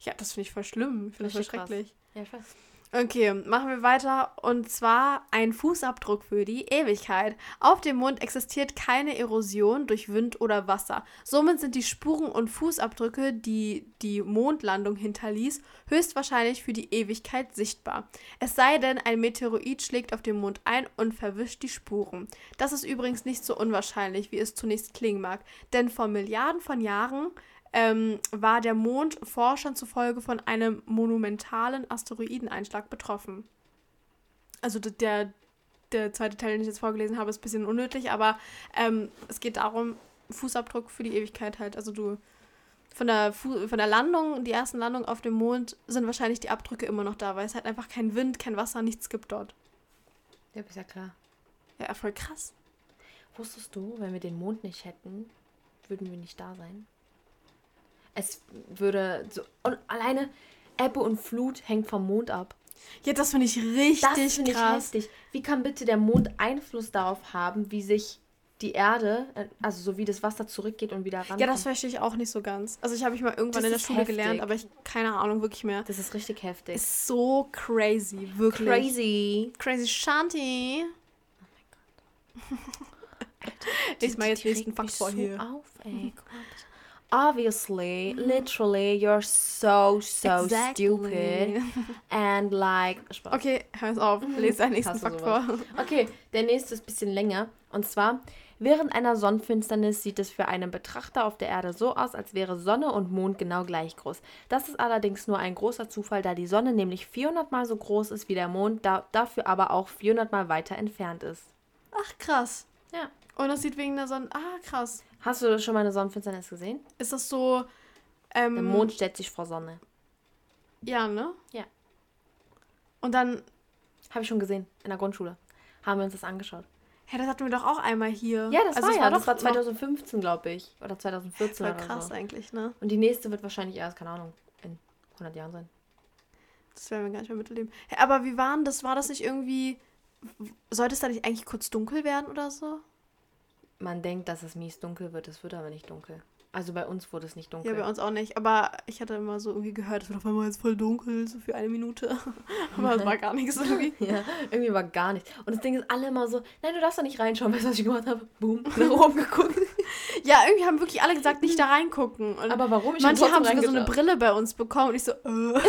Ja, das finde ich voll schlimm. Ich finde das voll Richtig krass. schrecklich. Ja, ich weiß. Okay, machen wir weiter. Und zwar ein Fußabdruck für die Ewigkeit. Auf dem Mond existiert keine Erosion durch Wind oder Wasser. Somit sind die Spuren und Fußabdrücke, die die Mondlandung hinterließ, höchstwahrscheinlich für die Ewigkeit sichtbar. Es sei denn, ein Meteorit schlägt auf dem Mond ein und verwischt die Spuren. Das ist übrigens nicht so unwahrscheinlich, wie es zunächst klingen mag. Denn vor Milliarden von Jahren ähm, war der Mond Forschern zufolge von einem monumentalen Asteroideneinschlag betroffen. Also der, der zweite Teil, den ich jetzt vorgelesen habe, ist ein bisschen unnötig, aber ähm, es geht darum, Fußabdruck für die Ewigkeit halt. Also du von der, Fu von der Landung, die ersten Landungen auf dem Mond, sind wahrscheinlich die Abdrücke immer noch da, weil es halt einfach kein Wind, kein Wasser, nichts gibt dort. Ja, ist ja klar. Ja, voll krass. Wusstest du, wenn wir den Mond nicht hätten, würden wir nicht da sein? Es würde so. Und alleine Ebbe und Flut hängt vom Mond ab. Ja, das finde ich Das richtig finde ich krass. heftig. Wie kann bitte der Mond Einfluss darauf haben, wie sich die Erde, äh, also so wie das Wasser zurückgeht und wieder ran? Ja, das verstehe ich auch nicht so ganz. Also ich habe ich mal irgendwann Das in der Schule heftig. gelernt, aber ich keine Ahnung wirklich mehr. das ist richtig heftig. Ist so crazy, wirklich. crazy. Crazy Shanti. Ich mal jetzt Die nächsten Fakt vor so hier. Auf, ey. Guck mal Obviously, literally, you're so, so stupid. And like. Spaß. Okay, hör auf. Lese deinen nächsten Fakt vor. Okay, der nächste ist ein bisschen länger. Und zwar, während einer Sonnenfinsternis sieht es für einen Betrachter auf der Erde so aus, als wäre Sonne und Mond genau gleich groß. Das ist allerdings nur ein großer Zufall, da die Sonne nämlich 400 mal so groß ist wie der Mond, da, dafür aber auch 400 mal weiter entfernt ist. Ach, krass. Ja. Und das sieht wegen der Sonne. Ah, krass. Hast du schon mal eine Sonnenfinsternis gesehen? Ist das so. Ähm, Der Mond stellt sich vor Sonne. Ja, ne? Ja. Und dann. Habe ich schon gesehen, in der Grundschule. Haben wir uns das angeschaut. Hä, das hatten wir doch auch einmal hier. Ja, das Also war ja, das war noch 2015, glaube ich. Oder 2014 Voll oder krass so. eigentlich, ne? Und die nächste wird wahrscheinlich erst, keine Ahnung, in 100 Jahren sein. Das werden wir gar nicht mehr miterleben. Hä, aber wie war denn das? War das nicht irgendwie. Sollte es da nicht eigentlich kurz dunkel werden oder so? Man denkt, dass es mies dunkel wird, es wird aber nicht dunkel. Also bei uns wurde es nicht Ja, dunkel. bei uns auch nicht. Aber ich hatte immer so irgendwie gehört, es wird auf einmal jetzt voll dunkel, so für eine Minute. aber es war gar nichts irgendwie. ja, irgendwie war gar nichts. Und das Ding ist alle immer so, nein, du darfst da nicht reinschauen, weißt du, was ich gemacht habe? Boom, nach oben geguckt. Ja, irgendwie haben wirklich alle gesagt, nicht da reingucken. Und Aber warum? manche trotzdem haben sogar so eine. Brille bei uns bekommen. Und ich so, äh.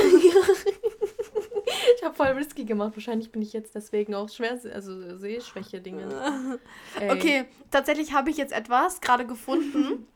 Ich habe voll risky gemacht. Wahrscheinlich bin ich jetzt deswegen auch schwer, also Sehschwäche-Dinge. Okay, tatsächlich habe ich jetzt etwas gerade gefunden.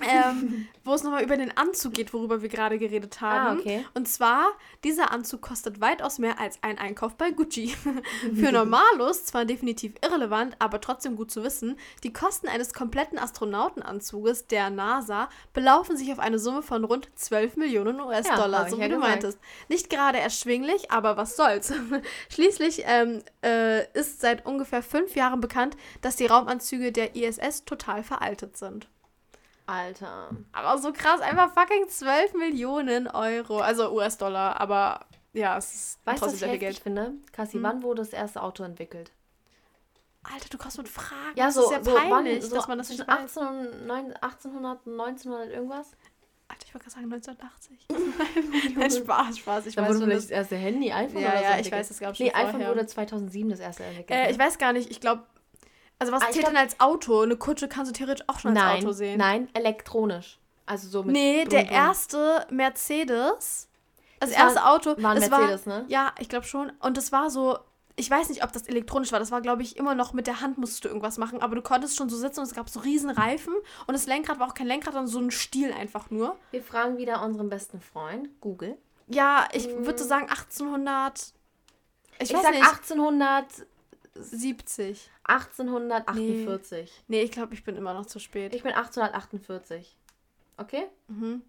ähm, wo es nochmal über den Anzug geht, worüber wir gerade geredet haben. Ah, okay. Und zwar, dieser Anzug kostet weitaus mehr als ein Einkauf bei Gucci. Für Normalos zwar definitiv irrelevant, aber trotzdem gut zu wissen, die Kosten eines kompletten Astronautenanzuges der NASA belaufen sich auf eine Summe von rund 12 Millionen US-Dollar, ich so wie ja du meintest. Nicht gerade erschwinglich, aber was soll's. Schließlich ähm, äh, ist seit ungefähr fünf Jahren bekannt, dass die Raumanzüge der ISS total veraltet sind. Alter. Aber so krass, einfach fucking 12 Millionen Euro. Also US-Dollar, aber ja, es ist Weißt trotzdem ich sehr viel Geld. finde? Kassi, Hm? wann wurde das erste Auto entwickelt? Alter, du kommst mit Fragen. Ja, das so, ist ja so, peinlich, wann, so dass man das zwischen nicht weiß. 18 und 9, 1800 und 1900 irgendwas? Alter, ich wollte gerade sagen 1980. Nein, Spaß, Spaß. Ich Dann weiß wurde vielleicht das, das erste Handy, iPhone Ja, oder so ja, ich entwickelt. weiß, das gab's schon Nee, iPhone vorher. wurde 2007 das erste entwickelt. äh, ich weiß gar nicht, ich glaube, also was Ah, zählt glaub- denn als Auto? Eine Kutsche kannst du theoretisch auch schon als nein, Auto sehen. nein, elektronisch. Also so mit nee, Brumm, der erste Mercedes, das, Das war- erste Auto, war ein das Mercedes, war, ne? Ja, ich glaube schon. Und das war so, ich weiß nicht, ob das elektronisch war. Das war, glaube ich, immer noch mit der Hand musstest du irgendwas machen. Aber du konntest schon so sitzen und es gab so riesen Reifen. Und das Lenkrad war auch kein Lenkrad, sondern so ein Stiel einfach nur. Wir fragen wieder unseren besten Freund, Google. Ja, ich würde so sagen 1800. Ich, Ich, weiß sag nicht. 1870. 1870. 1848. Nee, ich glaube, ich bin immer noch zu spät. Ich bin 1848. Okay? mhm.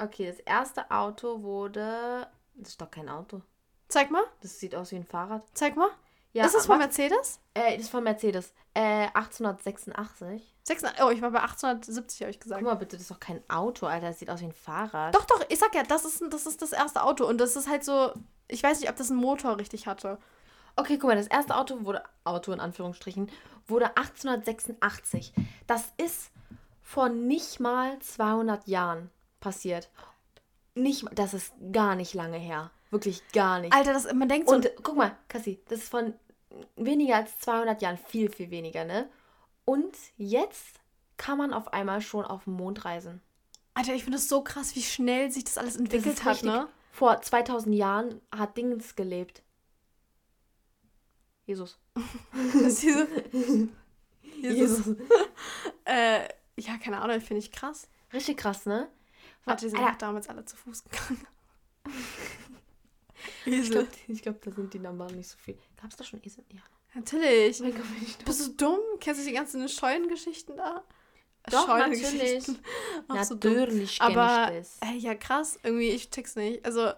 Okay, das erste Auto wurde. Das ist doch kein Auto. Zeig mal, Das sieht aus wie ein Fahrrad. zeig mal. Ja, ist das von Mercedes? Äh, das ist von Mercedes. Äh, 1886. 600, oh, ich war bei 1870, habe ich Guck gesagt. mal bitte, das ist doch kein Auto, Alter. Das sieht aus wie ein Fahrrad. Doch, doch, ich sag ja, das ist, das ist das erste Auto. Und das ist halt so, ich weiß nicht, ob das einen Motor richtig hatte. Okay, guck mal, das erste Auto wurde, Auto in Anführungsstrichen, wurde 1886. Das ist vor nicht mal 200 Jahren passiert. Nicht, das ist gar nicht lange her. Wirklich gar nicht. Alter, das, man denkt so, Und guck mal, Cassie, das ist von weniger als 200 Jahren viel, viel weniger, ne? Und jetzt kann man auf einmal schon auf den Mond reisen. Alter, ich finde es so krass, wie schnell sich das alles Das entwickelt ist hat, richtig. ne? Vor 2000 Jahren hat Dingens gelebt. Jesus. Jesus. Jesus. Äh, ja, keine Ahnung, finde ich krass. Richtig krass, ne? Warte, die sind Alter, auch damals alle zu Fuß gegangen. ich Esel. glaube, ich glaub, da sind die Nummern nicht so viel. Gab es da schon Esel? Ja. Natürlich. Oh mein Gott, bin ich dumm. Bist du dumm? Kennst du die ganzen Scheunengeschichten da? Doch, Scheunengeschichten. Auch so dumm. Natürlich Aber, ey, ja, krass. Irgendwie, ich check's nicht. Also,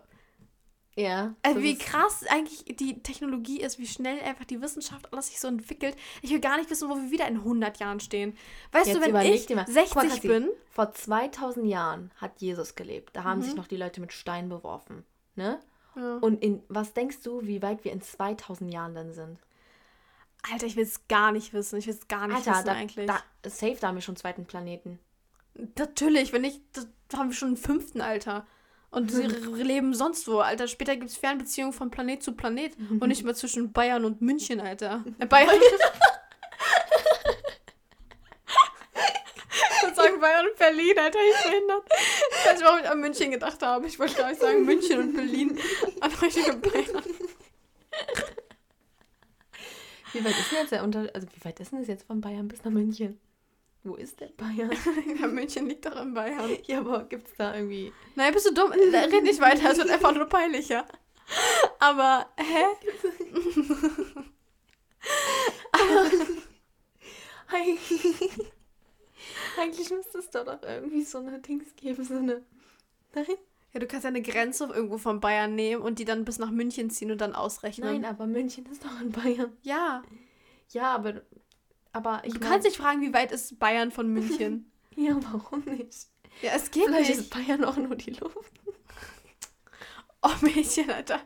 Ja. das wie krass eigentlich die Technologie ist, wie schnell einfach die Wissenschaft alles sich so entwickelt. Ich will gar nicht wissen, wo wir wieder in 100 Jahren stehen. Weißt Jetzt du, wenn ich dir mal. 60 Guck mal, bin, Vor 2000 Jahren hat Jesus gelebt. Da haben Mhm. sich noch die Leute mit Stein beworfen. Ne? Ja. Und in was denkst du, wie weit wir in 2000 Jahren dann sind? Alter, ich will es gar nicht wissen. Ich will es gar nicht Alter, wissen da, eigentlich. da, safe, da haben wir schon einen zweiten Planeten. Natürlich, wenn nicht, das haben wir schon einen fünften, Alter. Und sie leben sonst wo, Alter. Später gibt es Fernbeziehungen von Planet zu Planet und nicht mehr zwischen Bayern und München, Alter. Äh, Bayern. Ich wollte sagen Bayern und Berlin, Alter, ich behindert. Ich weiß nicht, warum ich an München gedacht habe. Ich wollte gar nicht sagen München und Berlin. Aber ich denke Bayern. Wie weit ist denn jetzt der Unter also wie weit ist denn das jetzt von Bayern bis nach München? Wo ist denn Bayern? Ja, München liegt doch in Bayern. ja, aber gibt's da irgendwie. Nein, bist du dumm? Red nicht weiter, es wird einfach nur peinlicher. Aber, hä? Eigentlich, eigentlich müsste es da doch irgendwie so eine Dings geben, so eine. Nein? Ja, du kannst ja eine Grenze irgendwo von Bayern nehmen und die dann bis nach München ziehen und dann ausrechnen. Nein, aber München ist doch in Bayern. Ja. Ja, aber. Aber ich Du mein- kannst dich fragen, wie weit ist Bayern von München? Ja, warum nicht? ja, es geht Vielleicht nicht. ist Bayern auch nur die Luft. Oh, Mädchen, Alter.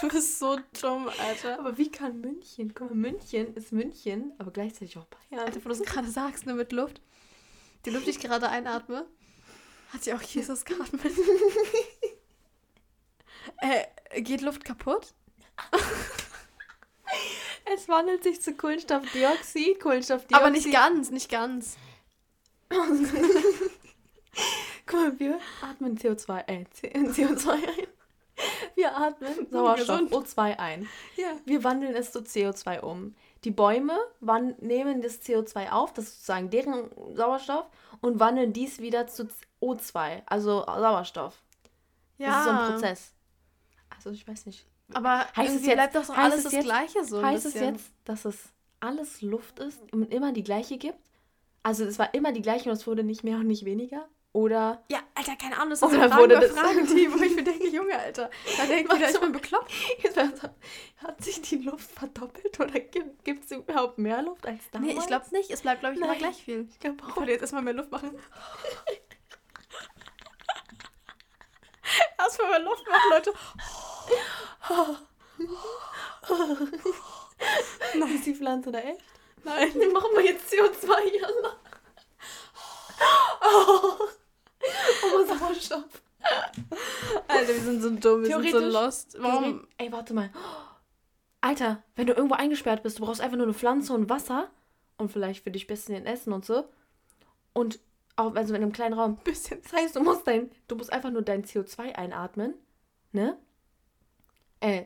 Du bist so dumm, Alter. Aber wie kann München? Guck mal, München ist München, aber gleichzeitig auch Bayern. Alter, wo du es gerade sagst, ne, mit Luft. Die Luft, die ich gerade einatme, hat ja auch Jesus geatmet. äh, geht Luft kaputt? Es wandelt sich zu Kohlenstoffdioxid, Kohlenstoffdioxid. Aber nicht ganz, nicht ganz. Guck mal, wir atmen CO2, äh, C- CO2 ein. Wir atmen Sauerstoff, Gesund. O2 ein. Ja. Wir wandeln es zu CO2 um. Die Bäume nehmen das CO2 auf, das ist sozusagen deren Sauerstoff, und wandeln dies wieder zu O2, also Sauerstoff. Ja. Das ist so ein Prozess. Also ich weiß nicht. Aber heißt es jetzt, bleibt doch so alles das jetzt, Gleiche so. Heißt es jetzt, dass es alles Luft ist und immer die gleiche gibt? Also es war immer die gleiche und es wurde nicht mehr und nicht weniger? Oder. Ja, Alter, keine Ahnung, das sind so Fragen, wurde das Fragen, die, wo ich mir denke, Junge, Alter, da denke ich, ich bin bekloppt. Hat sich die Luft verdoppelt oder gibt es überhaupt mehr Luft als damals? Nee, ich glaube nicht. Es bleibt, glaube ich, Nein. immer gleich viel. Ich glaube auch. Ich wollte jetzt erstmal mehr Luft machen. erstmal mehr Luft machen, Leute. Nein. Ist die Pflanze da echt? Nein. Machen wir jetzt CO2 hier. Oh. Oh, Sauerstoff. Alter, wir sind so dumm, wir sind so lost. Warum? Ey, warte mal. Alter, wenn du irgendwo eingesperrt bist, du brauchst einfach nur eine Pflanze und Wasser und vielleicht für dich bisschen Essen und so. Und auch, also in einem kleinen Raum. Bisschen. Das heißt, du musst dein, du musst einfach nur dein CO2 einatmen, ne? Äh,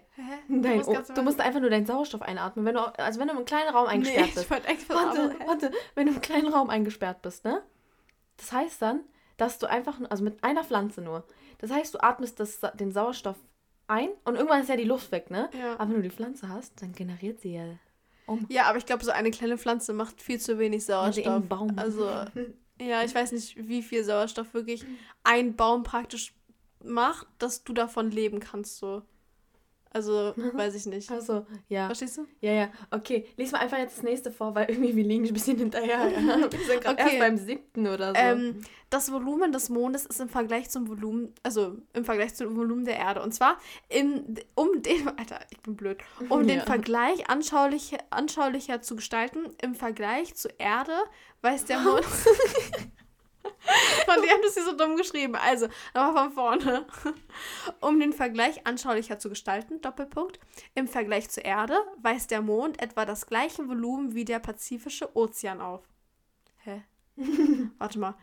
dein, du, musst, du musst einfach nur deinen Sauerstoff einatmen. Wenn du, also wenn du im kleinen Raum eingesperrt nee, bist. Ich warte, warte, wenn du im kleinen Raum eingesperrt bist, ne? Das heißt dann, dass du einfach, also mit einer Pflanze nur. Das heißt, du atmest das, den Sauerstoff ein und irgendwann ist ja die Luft weg, ne? Ja. Aber wenn du die Pflanze hast, dann generiert sie ja um. Ja, aber ich glaube, so eine kleine Pflanze macht viel zu wenig Sauerstoff. Also, Baum. also ja, ich weiß nicht, wie viel Sauerstoff wirklich ein Baum praktisch macht, dass du davon leben kannst, so. Also, weiß ich nicht. Also, ja. Verstehst du? Ja, ja. Okay, lies mal einfach jetzt das nächste vor, weil irgendwie wir liegen ein bisschen hinterher. Ja. Wir sind gerade okay. erst beim siebten oder so. Ähm, das Volumen des Mondes ist im Vergleich zum Volumen, also im Vergleich zum Volumen der Erde. Und zwar im, um den, Alter, ich bin blöd, um ja. den Vergleich anschaulich, anschaulicher zu gestalten, im Vergleich zur Erde weiß der Mond. Von die haben das hier so dumm geschrieben. Also, nochmal von vorne. Um den Vergleich anschaulicher zu gestalten, Doppelpunkt. Im Vergleich zur Erde weist der Mond etwa das gleiche Volumen wie der Pazifische Ozean auf. Hä? Warte mal.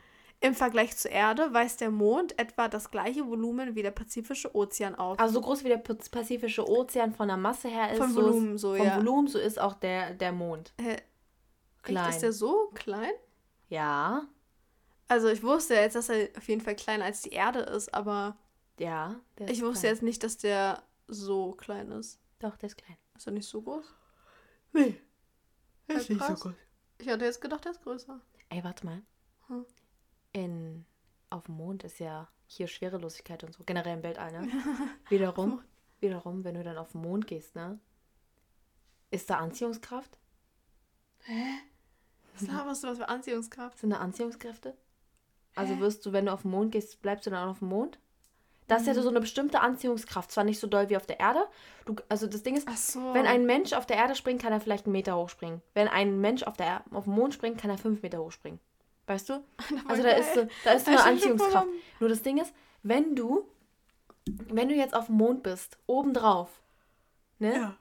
Im Vergleich zur Erde weist der Mond etwa das gleiche Volumen wie der Pazifische Ozean auf. Also so groß wie der Pazifische Ozean von der Masse her ist. Vom Volumen so, vom ja. Vom Volumen so ist auch der, der Mond. Hä? Klein. Echt, ist der so klein? Ja. Also ich wusste jetzt, dass er auf jeden Fall kleiner als die Erde ist, aber ja, ich wusste klein. jetzt nicht, dass der so klein ist. Doch, der ist klein. Ist er nicht so groß? Nee. Er ist nicht so groß. Ich hatte jetzt gedacht, der ist größer. Ey, warte mal. Hm. In, auf dem Mond ist ja hier Schwerelosigkeit und so, generell im Weltall, ne? wiederum, wiederum, wenn du dann auf den Mond gehst, ne? Ist da Anziehungskraft? Hä? Was du, was für Anziehungskraft? Sind da Anziehungskräfte? Also wirst du, wenn du auf den Mond gehst, bleibst du dann auf dem Mond? Das ist ja mhm. so eine bestimmte Anziehungskraft. Zwar nicht so doll wie auf der Erde. Du, also das Ding ist, so. wenn ein Mensch auf der Erde springt, kann er vielleicht einen Meter hochspringen. Wenn ein Mensch auf, der, auf dem Mond springt, kann er fünf Meter hochspringen. Weißt du? Also da ist, so, da ist so eine Anziehungskraft. Nur das Ding ist, wenn du, wenn du jetzt auf dem Mond bist, obendrauf, ne? Ja.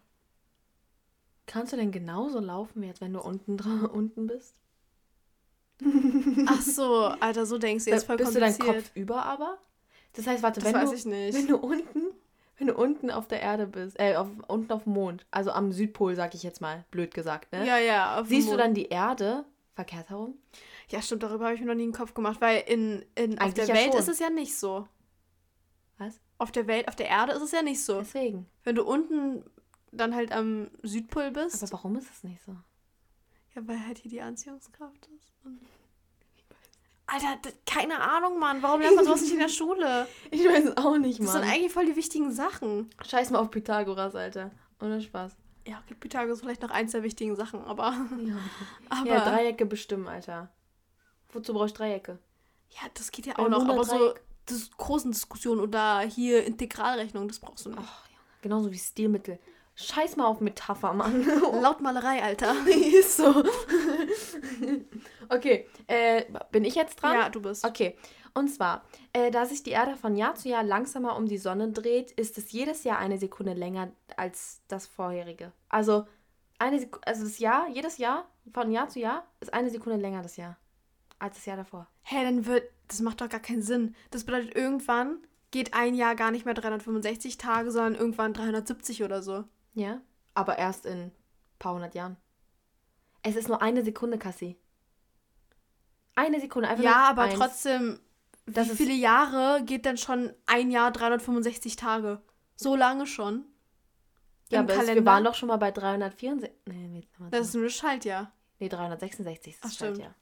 Kannst du denn genauso laufen, wie jetzt wenn du unten, unten bist? Ach so, Alter, so denkst du jetzt voll Bist du dein Kopf über aber? Das heißt, warte, das wenn, du, wenn du unten, wenn du unten auf der Erde bist, äh, auf, unten auf dem Mond, also am Südpol, sag ich jetzt mal, blöd gesagt, ne? Ja, ja. Siehst du dann die Erde verkehrt herum? Ja, stimmt, darüber habe ich mir noch nie einen Kopf gemacht, weil in, in auf der ja Welt schon. ist es ja nicht so. Was? Auf der Welt, auf der Erde ist es ja nicht so. Deswegen. Wenn du unten dann halt am Südpol bist. Aber warum ist es nicht so? Ja, weil halt hier die Anziehungskraft ist. Alter, keine Ahnung, Mann. Warum lernt man sowas nicht in der Schule? Ich weiß es auch nicht, Mann. Das sind eigentlich voll die wichtigen Sachen. Scheiß mal auf Pythagoras, Alter. Ohne Spaß. Ja, okay, Pythagoras ist vielleicht noch eins der wichtigen Sachen, aber. Ja, aber ja Dreiecke bestimmen, Alter. Wozu brauchst du Dreiecke? Ja, das geht ja auch noch, aber so das großen Diskussionen oder hier Integralrechnung, das brauchst du nicht. Ach, ja. Genauso wie Stilmittel. Scheiß mal auf Metapher, Mann. Lautmalerei, Alter. Ist so. okay, äh, bin ich jetzt dran? Ja, du bist. Okay, und zwar, äh, da sich die Erde von Jahr zu Jahr langsamer um die Sonne dreht, ist es jedes Jahr eine Sekunde länger als das vorherige. Also, eine Sek also das Jahr, jedes Jahr, von Jahr zu Jahr, ist eine Sekunde länger das Jahr als das Jahr davor. Hä, hey, dann wird, das macht doch gar keinen Sinn. Das bedeutet, irgendwann geht ein Jahr gar nicht mehr 365 Tage, sondern irgendwann 370 oder so. Ja, aber erst in ein paar hundert Jahren. Es ist nur eine Sekunde, Cassie. Eine Sekunde, einfach Ja, nur aber eins. trotzdem, Das wie viele Jahre geht denn schon ein Jahr 365 Tage? So lange schon? Ja, Im aber es, wir Kalender? waren doch schon mal bei 364. Nee, Das ist ein Schaltjahr. nee 366 ist Ach, das halt, stimmt. ja.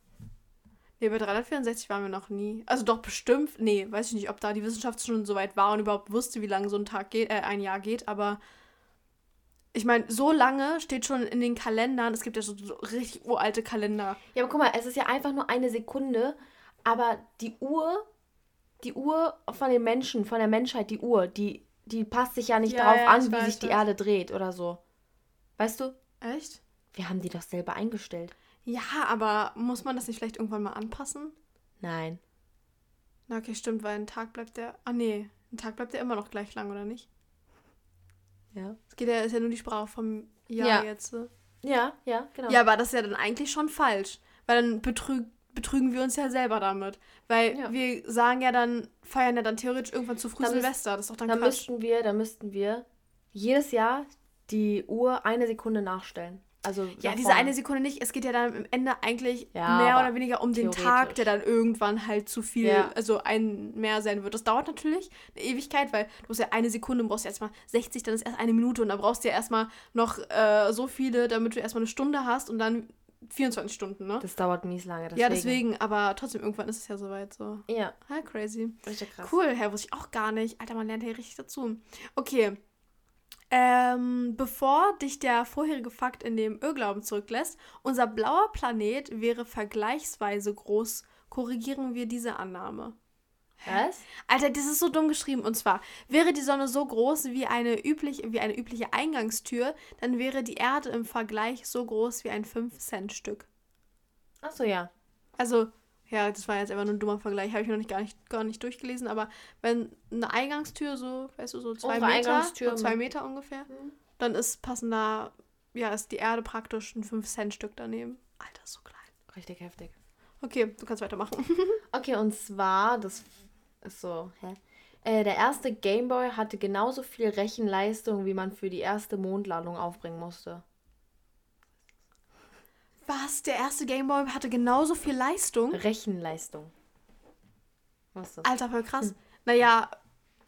Nee, bei 364 waren wir noch nie. Also doch bestimmt, nee, weiß ich nicht, ob da die Wissenschaft schon so weit war und überhaupt wusste, wie lange so ein Tag geht, äh, ein Jahr geht, aber ich meine, so lange steht schon in den Kalendern, es gibt ja so, so richtig uralte Kalender. Ja, aber guck mal, es ist ja einfach nur eine Sekunde, aber die Uhr, die Uhr von den Menschen, von der Menschheit, die Uhr, die, die passt sich ja nicht Ja, darauf ja, an, wie sich die. Erde dreht oder so. Weißt du? Echt? Wir haben die doch selber eingestellt. Ja, aber muss man das nicht vielleicht irgendwann mal anpassen? Nein. Na, okay, stimmt, weil ein Tag bleibt der. Ah, nee, ein Tag bleibt ja immer noch gleich lang, oder nicht? Ja. Es geht ja, ist ja nur die Sprache vom Jahr Ja. jetzt. Ja, ja, genau. Ja, aber das ist ja dann eigentlich schon falsch. Weil dann betrüg, betrügen wir uns ja selber damit. Weil Ja. wir sagen ja dann, feiern ja dann theoretisch irgendwann zu früh Da müß- Silvester. Das ist doch dann Dann Quatsch. müssten wir, dann müssten wir jedes Jahr die Uhr eine Sekunde nachstellen. Also Ja, diese eine Sekunde nicht. Es geht ja dann am Ende eigentlich Ja, mehr oder weniger um den Tag, der dann irgendwann halt zu viel, Ja. also ein mehr sein wird. Das dauert natürlich eine Ewigkeit, weil du musst ja eine Sekunde, brauchst ja erstmal 60, dann ist erst eine Minute und dann brauchst du ja erstmal noch äh, so viele, damit du erstmal eine Stunde hast und dann 24 Stunden, ne? Das dauert mies lange. Deswegen. Ja, deswegen, aber trotzdem, irgendwann ist es ja soweit so. Ja, Ah, crazy. richtig krass. Cool, hä, wusste ich auch gar nicht. Alter, man lernt hier richtig dazu. Okay. Ähm, bevor dich der vorherige Fakt in dem Irrglauben zurücklässt, unser blauer Planet wäre vergleichsweise groß, korrigieren wir diese Annahme. Was? Alter, das ist so dumm geschrieben. Und zwar, wäre die Sonne so groß wie eine, üblich, wie eine übliche Eingangstür, dann wäre die Erde im Vergleich so groß wie ein 5-Cent-Stück. Achso, ja. Also, ja, das war jetzt einfach nur ein dummer Vergleich, habe ich noch nicht gar, nicht gar nicht durchgelesen, aber wenn eine Eingangstür so, weißt du, so zwei Unsere Meter, Eingangstür- so zwei Meter ungefähr, Mhm. dann ist passender, ja, ist die Erde praktisch ein 5-Cent-Stück daneben. Alter, ist so klein. Richtig heftig. Okay, du kannst weitermachen. Okay, und zwar, das ist so, hä? Äh, der erste Gameboy hatte genauso viel Rechenleistung, wie man für die erste Mondlandung aufbringen musste. Was? Der erste Gameboy hatte genauso viel Leistung? Rechenleistung. Was ist das? Alter, voll krass. Hm. Naja,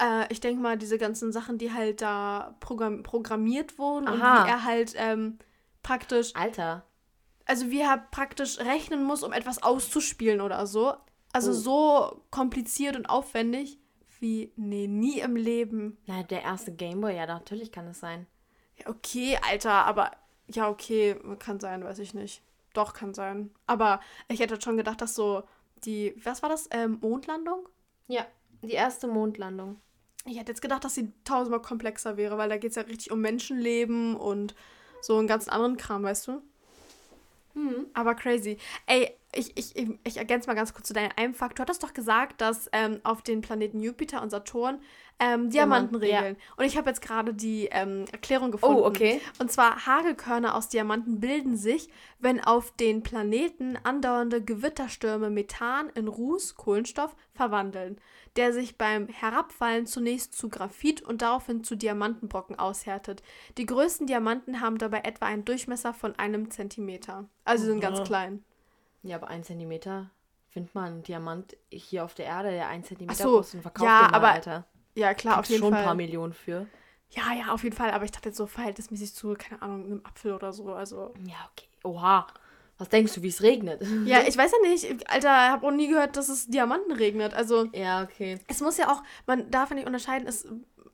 äh, ich denke mal, diese ganzen Sachen, die halt da programm programmiert wurden und Aha. wie er halt ähm, praktisch Alter. also wie er praktisch rechnen muss, um etwas auszuspielen oder so. Also Oh. so kompliziert und aufwendig wie, nee, nie im Leben. Na, der erste Gameboy, ja, natürlich kann es sein. Ja, okay, Alter, aber ja, okay, kann sein, weiß ich nicht. Doch, kann sein. Aber ich hätte schon gedacht, dass so die, was war das, ähm, Mondlandung? Ja, die erste Mondlandung. Ich hätte jetzt gedacht, dass sie tausendmal komplexer wäre, weil da geht es ja richtig um Menschenleben und so einen ganz anderen Kram, weißt du? Mhm. Aber crazy. Ey, ich, ich, ich, ergänze mal ganz kurz zu deinem einen Fakt. Du hattest doch gesagt, dass ähm, auf den Planeten Jupiter und Saturn ähm, Diamanten Diamant, ja. regeln. Und ich habe jetzt gerade die ähm, Erklärung gefunden. Oh, okay. Und zwar Hagelkörner aus Diamanten bilden sich, wenn auf den Planeten andauernde Gewitterstürme Methan in Ruß, Kohlenstoff, verwandeln, der sich beim Herabfallen zunächst zu Graphit und daraufhin zu Diamantenbrocken aushärtet. Die größten Diamanten haben dabei etwa einen Durchmesser von einem Zentimeter. Also sie sind ganz Aha. klein. Ja, aber ein Zentimeter findet man einen Diamant hier auf der Erde, der ein Zentimeter so, groß ist und verkauft ja, den mal, aber Alter. Ja, klar, auf Kriegst jeden schon Fall. ein paar Millionen für. Ja, ja, auf jeden Fall. Aber ich dachte jetzt so verhältnismäßig zu, keine Ahnung, einem Apfel oder so. Also. Ja, okay. Oha. Was denkst du, wie es regnet? Ja, ich weiß ja nicht. Alter, ich habe auch nie gehört, dass es Diamanten regnet. Also. Ja, okay. Es muss ja auch, man darf ja nicht unterscheiden, es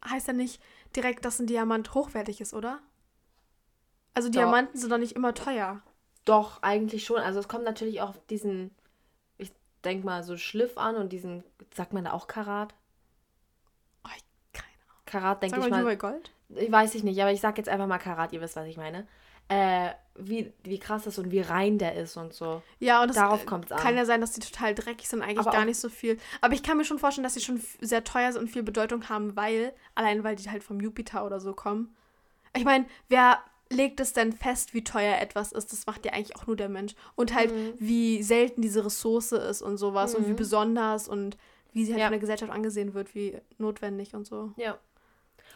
heißt ja nicht direkt, dass ein Diamant hochwertig ist, oder? Also Doch. Diamanten sind doch nicht immer teuer. Doch, eigentlich schon. Also es kommt natürlich auch auf diesen, ich denk mal, so Schliff an und diesen, sagt man da auch Karat? Oh, ich, keine Ahnung. Karat, denke ich mal, bei Gold? Ich weiß ich nicht, aber ich sag jetzt einfach mal Karat, ihr wisst, was ich meine. Äh, wie, wie krass das ist und wie rein der ist und so. Ja, und das Darauf äh, kommt's an. kann ja sein, dass die total dreckig sind, eigentlich Aber gar nicht so viel. Aber ich kann mir schon vorstellen, dass die schon sehr teuer sind und viel Bedeutung haben, weil, allein weil die halt vom Jupiter oder so kommen. Ich meine, wer legt es denn fest, wie teuer etwas ist? Das macht ja eigentlich auch nur der Mensch. Und halt, Mhm. wie selten diese Ressource ist und sowas und wie Mhm. besonders und wie sie halt Ja. von der Gesellschaft angesehen wird, wie notwendig und so. Ja.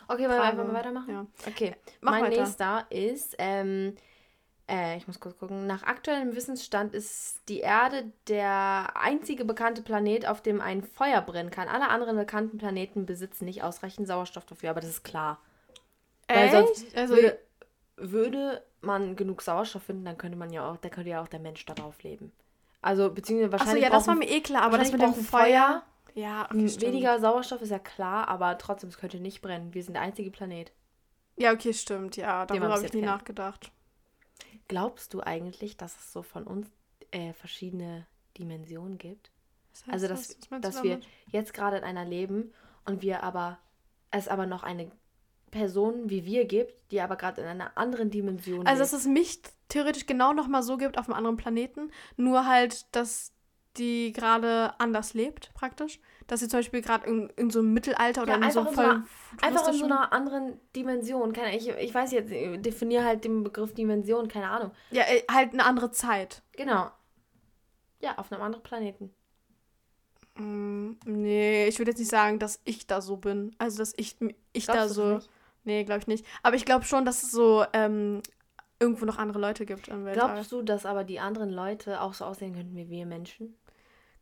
Okay, wollen wir einfach mal weitermachen? Ja. Okay, Mach mein weiter. nächster ist, ähm, Äh, ich muss kurz gucken. Nach aktuellem Wissensstand ist die Erde der einzige bekannte Planet, auf dem ein Feuer brennen kann. Alle anderen bekannten Planeten besitzen nicht ausreichend Sauerstoff dafür, aber das ist klar. Echt? Also, würde, würde man genug Sauerstoff finden, dann könnte man ja auch, da könnte ja auch der Mensch darauf leben. Also, beziehungsweise achso, wahrscheinlich ja, das war mir eh klar, aber das mit dem Feuer. Ja, okay, stimmt. weniger Sauerstoff ist ja klar, aber trotzdem, es könnte nicht brennen. Wir sind der einzige Planet. Ja, okay, stimmt. Ja, darüber habe ich nie kennt. nachgedacht. Glaubst du eigentlich, dass es so von uns äh, verschiedene Dimensionen gibt? Was heißt Also, das? dass, dass wir damit? jetzt gerade in einer leben und wir aber, es aber noch eine Person wie wir gibt, die aber gerade in einer anderen Dimension Also, dass es mich theoretisch genau nochmal so gibt auf einem anderen Planeten, nur halt, dass die gerade anders lebt, praktisch. Dass sie zum Beispiel gerade in, in so einem Mittelalter oder Ja, in so einem in so voll einer- Einfach in so einer anderen Dimension. Keine, ich, ich weiß jetzt, ich definiere halt den Begriff Dimension, keine Ahnung. Ja, äh, halt eine andere Zeit. Genau. Ja, auf einem anderen Planeten. Mm, nee, ich würde jetzt nicht sagen, dass ich da so bin. Also, dass ich, ich da Glaubst so. nicht? Nee, glaube ich nicht. Aber ich glaube schon, dass es so ähm, irgendwo noch andere Leute gibt im Weltall. Glaubst du, dass aber die anderen Leute auch so aussehen könnten wie wir Menschen?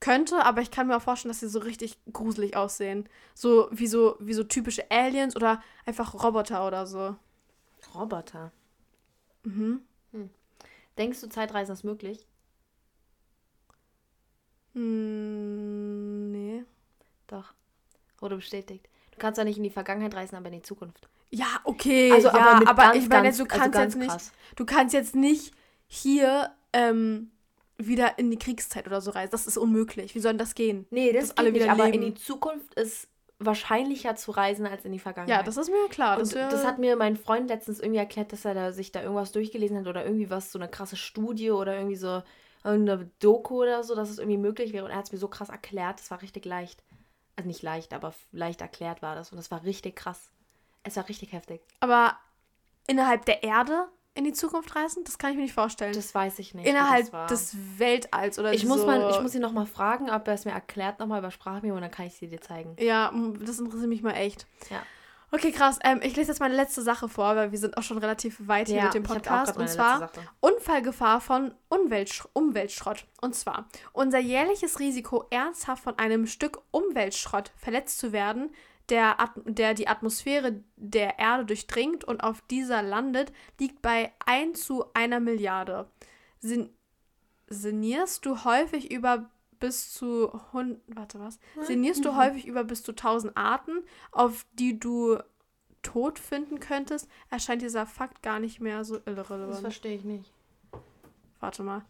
Könnte, aber ich kann mir auch vorstellen, dass sie so richtig gruselig aussehen. So wie so, wie so typische Aliens oder einfach Roboter oder so. Roboter. Mhm. Denkst du, Zeitreisen ist möglich? Hm, nee. Doch. Wurde bestätigt. Du kannst zwar nicht in die Vergangenheit reisen, aber in die Zukunft. Ja, okay. Also, ja, aber aber ganz, ich meine, ganz, du also kannst ganz jetzt nicht, krass. du kannst jetzt nicht hier ähm, wieder in die Kriegszeit oder so reisen. Das ist unmöglich. Wie soll denn das gehen? Nee, das dass alle alle wieder aber leben. in die Zukunft ist wahrscheinlicher zu reisen als in die Vergangenheit. Ja, das ist mir klar. Und Das, wär- das hat mir mein Freund letztens irgendwie erklärt, dass er da, sich da irgendwas durchgelesen hat oder irgendwie was, so eine krasse Studie oder irgendwie so eine Doku oder so, dass es irgendwie möglich wäre. Und er hat es mir so krass erklärt, das war richtig leicht. Also nicht leicht, aber leicht erklärt war das. Und das war richtig krass. Es war richtig heftig. aber innerhalb der Erde in die Zukunft reisen, das kann ich mir nicht vorstellen. Das weiß ich nicht. innerhalb des Weltalls oder ich so. muss, mal, ich muss ihn nochmal fragen, ob er es mir erklärt, nochmal über Sprachmemo und dann kann ich sie dir zeigen. Ja, das interessiert mich mal echt. Ja. Okay, krass. Ähm, ich lese jetzt meine letzte Sache vor, weil wir sind auch schon relativ weit hier mit dem Podcast. Und zwar. Unfallgefahr von Umweltsch Umweltschrott. Und zwar unser jährliches Risiko, ernsthaft von einem Stück Umweltschrott verletzt zu werden, der, At der die Atmosphäre der Erde durchdringt und auf dieser landet, liegt bei 1 zu einer Milliarde. Sin sinnierst du häufig über bis zu 100, warte was? Sinnierst du häufig über bis zu 1000 Arten, auf die du tot finden könntest, erscheint dieser Fakt gar nicht mehr so Das irrelevant. verstehe ich nicht. Warte mal.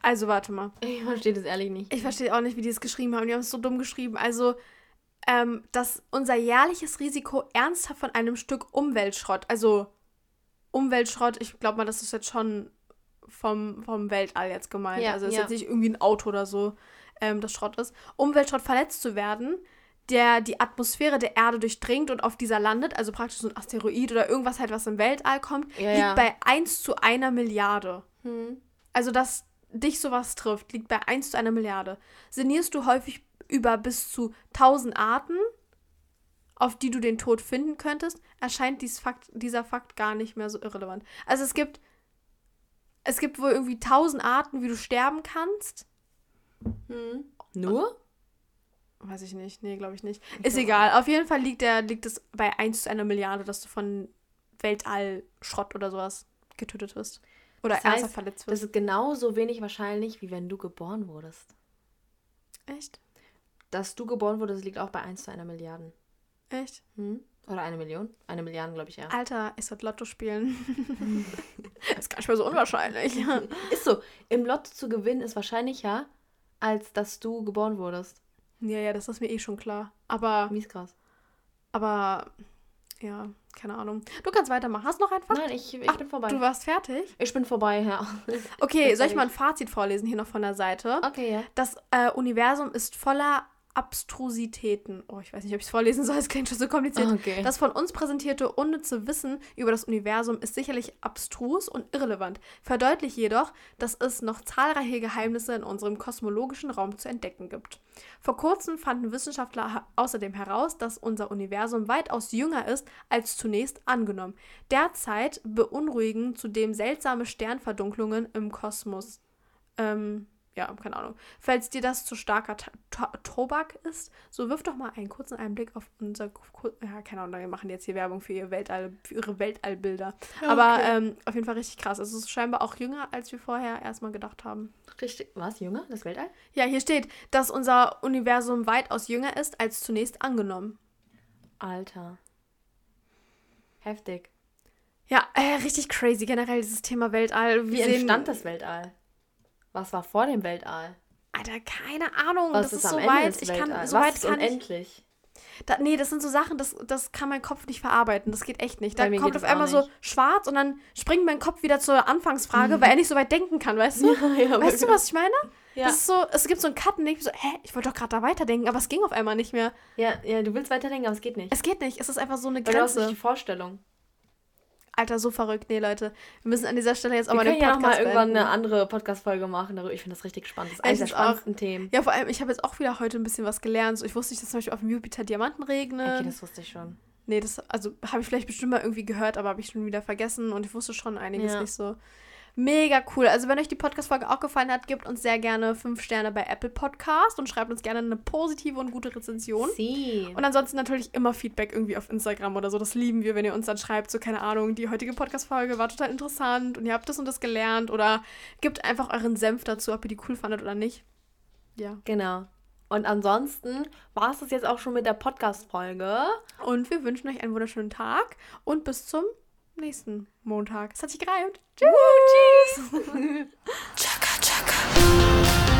Also, warte mal. Ich verstehe das ehrlich nicht. Ich verstehe auch nicht, wie die es geschrieben haben. Die haben es so dumm geschrieben. Also, ähm, dass unser jährliches Risiko ernsthaft von einem Stück Umweltschrott, also Umweltschrott, ich glaube mal, das ist jetzt schon vom, vom Weltall jetzt gemeint. Ja, also, es ist ja. jetzt nicht irgendwie ein Auto oder so, ähm, das Schrott ist. Umweltschrott verletzt zu werden, der die Atmosphäre der Erde durchdringt und auf dieser landet, also praktisch so ein Asteroid oder irgendwas halt, was im Weltall kommt, Ja, liegt bei 1 zu einer Milliarde. Hm. Also, dass dich sowas trifft, liegt bei 1 zu einer Milliarde. Sinnierst du häufig über bis zu 1000 Arten, auf die du den Tod finden könntest, erscheint dies Fakt, dieser Fakt gar nicht mehr so irrelevant. Also es gibt, es gibt wohl irgendwie 1000 Arten, wie du sterben kannst. Hm. Nur? Weiß ich nicht. Nee, glaube ich nicht. Ist egal. Auf jeden Fall liegt, der, liegt es bei 1 zu einer Milliarde, dass du von Weltallschrott oder sowas getötet wirst. Oder Das heißt, verletzt Das wirst. ist genauso wenig wahrscheinlich, wie wenn du geboren wurdest. Echt? Dass du geboren wurdest, liegt auch bei 1 zu einer Milliarden. Echt? Hm? Oder eine Million? Eine Milliarde, glaube ich, ja. Alter, ich sollte Lotto spielen. das ist gar nicht mehr so unwahrscheinlich. Ist so. Im Lotto zu gewinnen ist wahrscheinlicher, als dass du geboren wurdest. ja, ja, das ist mir eh schon klar. Aber, Mies krass. aber, ja, keine Ahnung. Du kannst weitermachen. Hast du noch einen Fakt? Nein, ich, ich Ach, bin vorbei. Du warst fertig? ich bin vorbei, ja. Okay, soll ich mal ein. Fazit vorlesen hier noch von der Seite? Okay, ja. Das äh, Universum ist voller Abstrusitäten. Oh, ich weiß nicht, ob ich es vorlesen soll, es klingt schon so kompliziert. Okay. Das von uns präsentierte unnütze Wissen über das Universum ist sicherlich abstrus und irrelevant, verdeutlicht jedoch, dass es noch zahlreiche Geheimnisse in unserem kosmologischen Raum zu entdecken gibt. Vor kurzem fanden Wissenschaftler ha- außerdem heraus, dass unser Universum weitaus jünger ist als zunächst angenommen. Derzeit beunruhigen zudem seltsame Sternverdunklungen im Kosmos. Ähm, ja, keine Ahnung. Falls dir das zu starker Ta- Ta- Tobak ist, so wirf doch mal einen kurzen Einblick auf unser, ja, keine Ahnung, wir machen jetzt hier Werbung für, ihr Weltall, für ihre Weltallbilder. Aber ähm, auf jeden Fall richtig krass. Also es ist scheinbar auch jünger, als wir vorher erstmal gedacht haben. Richtig. Was, Junge? Das Weltall? Ja, hier steht, dass unser Universum weitaus jünger ist als zunächst angenommen. Alter. Heftig. Ja, äh, richtig crazy generell dieses Thema Weltall. Wir Wie entstand das Weltall? Was war vor dem Weltall? Alter, keine Ahnung. Was das ist, am so weit. Ich kann, so Was weit ist kann ich, unendlich? da, Nee, das sind so Sachen, das, das kann mein Kopf nicht verarbeiten. Das geht echt nicht. Da kommt auf einmal so schwarz und dann springt mein Kopf wieder zur Anfangsfrage, weil er nicht so weit denken kann, weißt du? ja, Weißt du, was ich meine? Ja. Das ist so, es gibt so einen Cut und ich so, hä, ich wollte doch gerade da weiterdenken, aber es ging auf einmal nicht mehr. ja, ja, du willst weiterdenken, aber es geht nicht. Es geht nicht, es ist einfach so eine Weil du hast nicht Grenze. die Vorstellung. Alter, so verrückt. Nee, Leute, wir müssen an dieser Stelle jetzt auch Wir mal den können ja noch Podcast mal irgendwann beenden. eine andere Podcast-Folge machen. darüber. Ich finde das richtig spannend. Das ist eines der auch. spannendsten Themen. Ja, vor allem, ich habe jetzt auch wieder heute ein bisschen was gelernt. So, ich wusste nicht, dass zum Beispiel auf dem Jupiter Diamanten regnen. Okay, das wusste ich schon. Nee, das, also habe ich vielleicht bestimmt mal irgendwie gehört, aber habe ich schon wieder vergessen und ich wusste schon einiges Ja. nicht so. Mega cool. Also, wenn euch die Podcast-Folge auch gefallen hat, gebt uns sehr gerne fünf Sterne bei Apple Podcast und schreibt uns gerne eine positive und gute Rezension. Sie. Und ansonsten natürlich immer Feedback irgendwie auf Instagram oder so. Das lieben wir, wenn ihr uns dann schreibt, so keine Ahnung, die heutige Podcast-Folge war total interessant und ihr habt das und das gelernt oder gebt einfach euren Senf dazu, ob ihr die cool fandet oder nicht. Ja. Genau. Und ansonsten war es das jetzt auch schon mit der Podcast-Folge. Und wir wünschen euch einen wunderschönen Tag und bis zum nächsten Montag. Es hat sich gereimt. Tschüss. Chaka, chaka.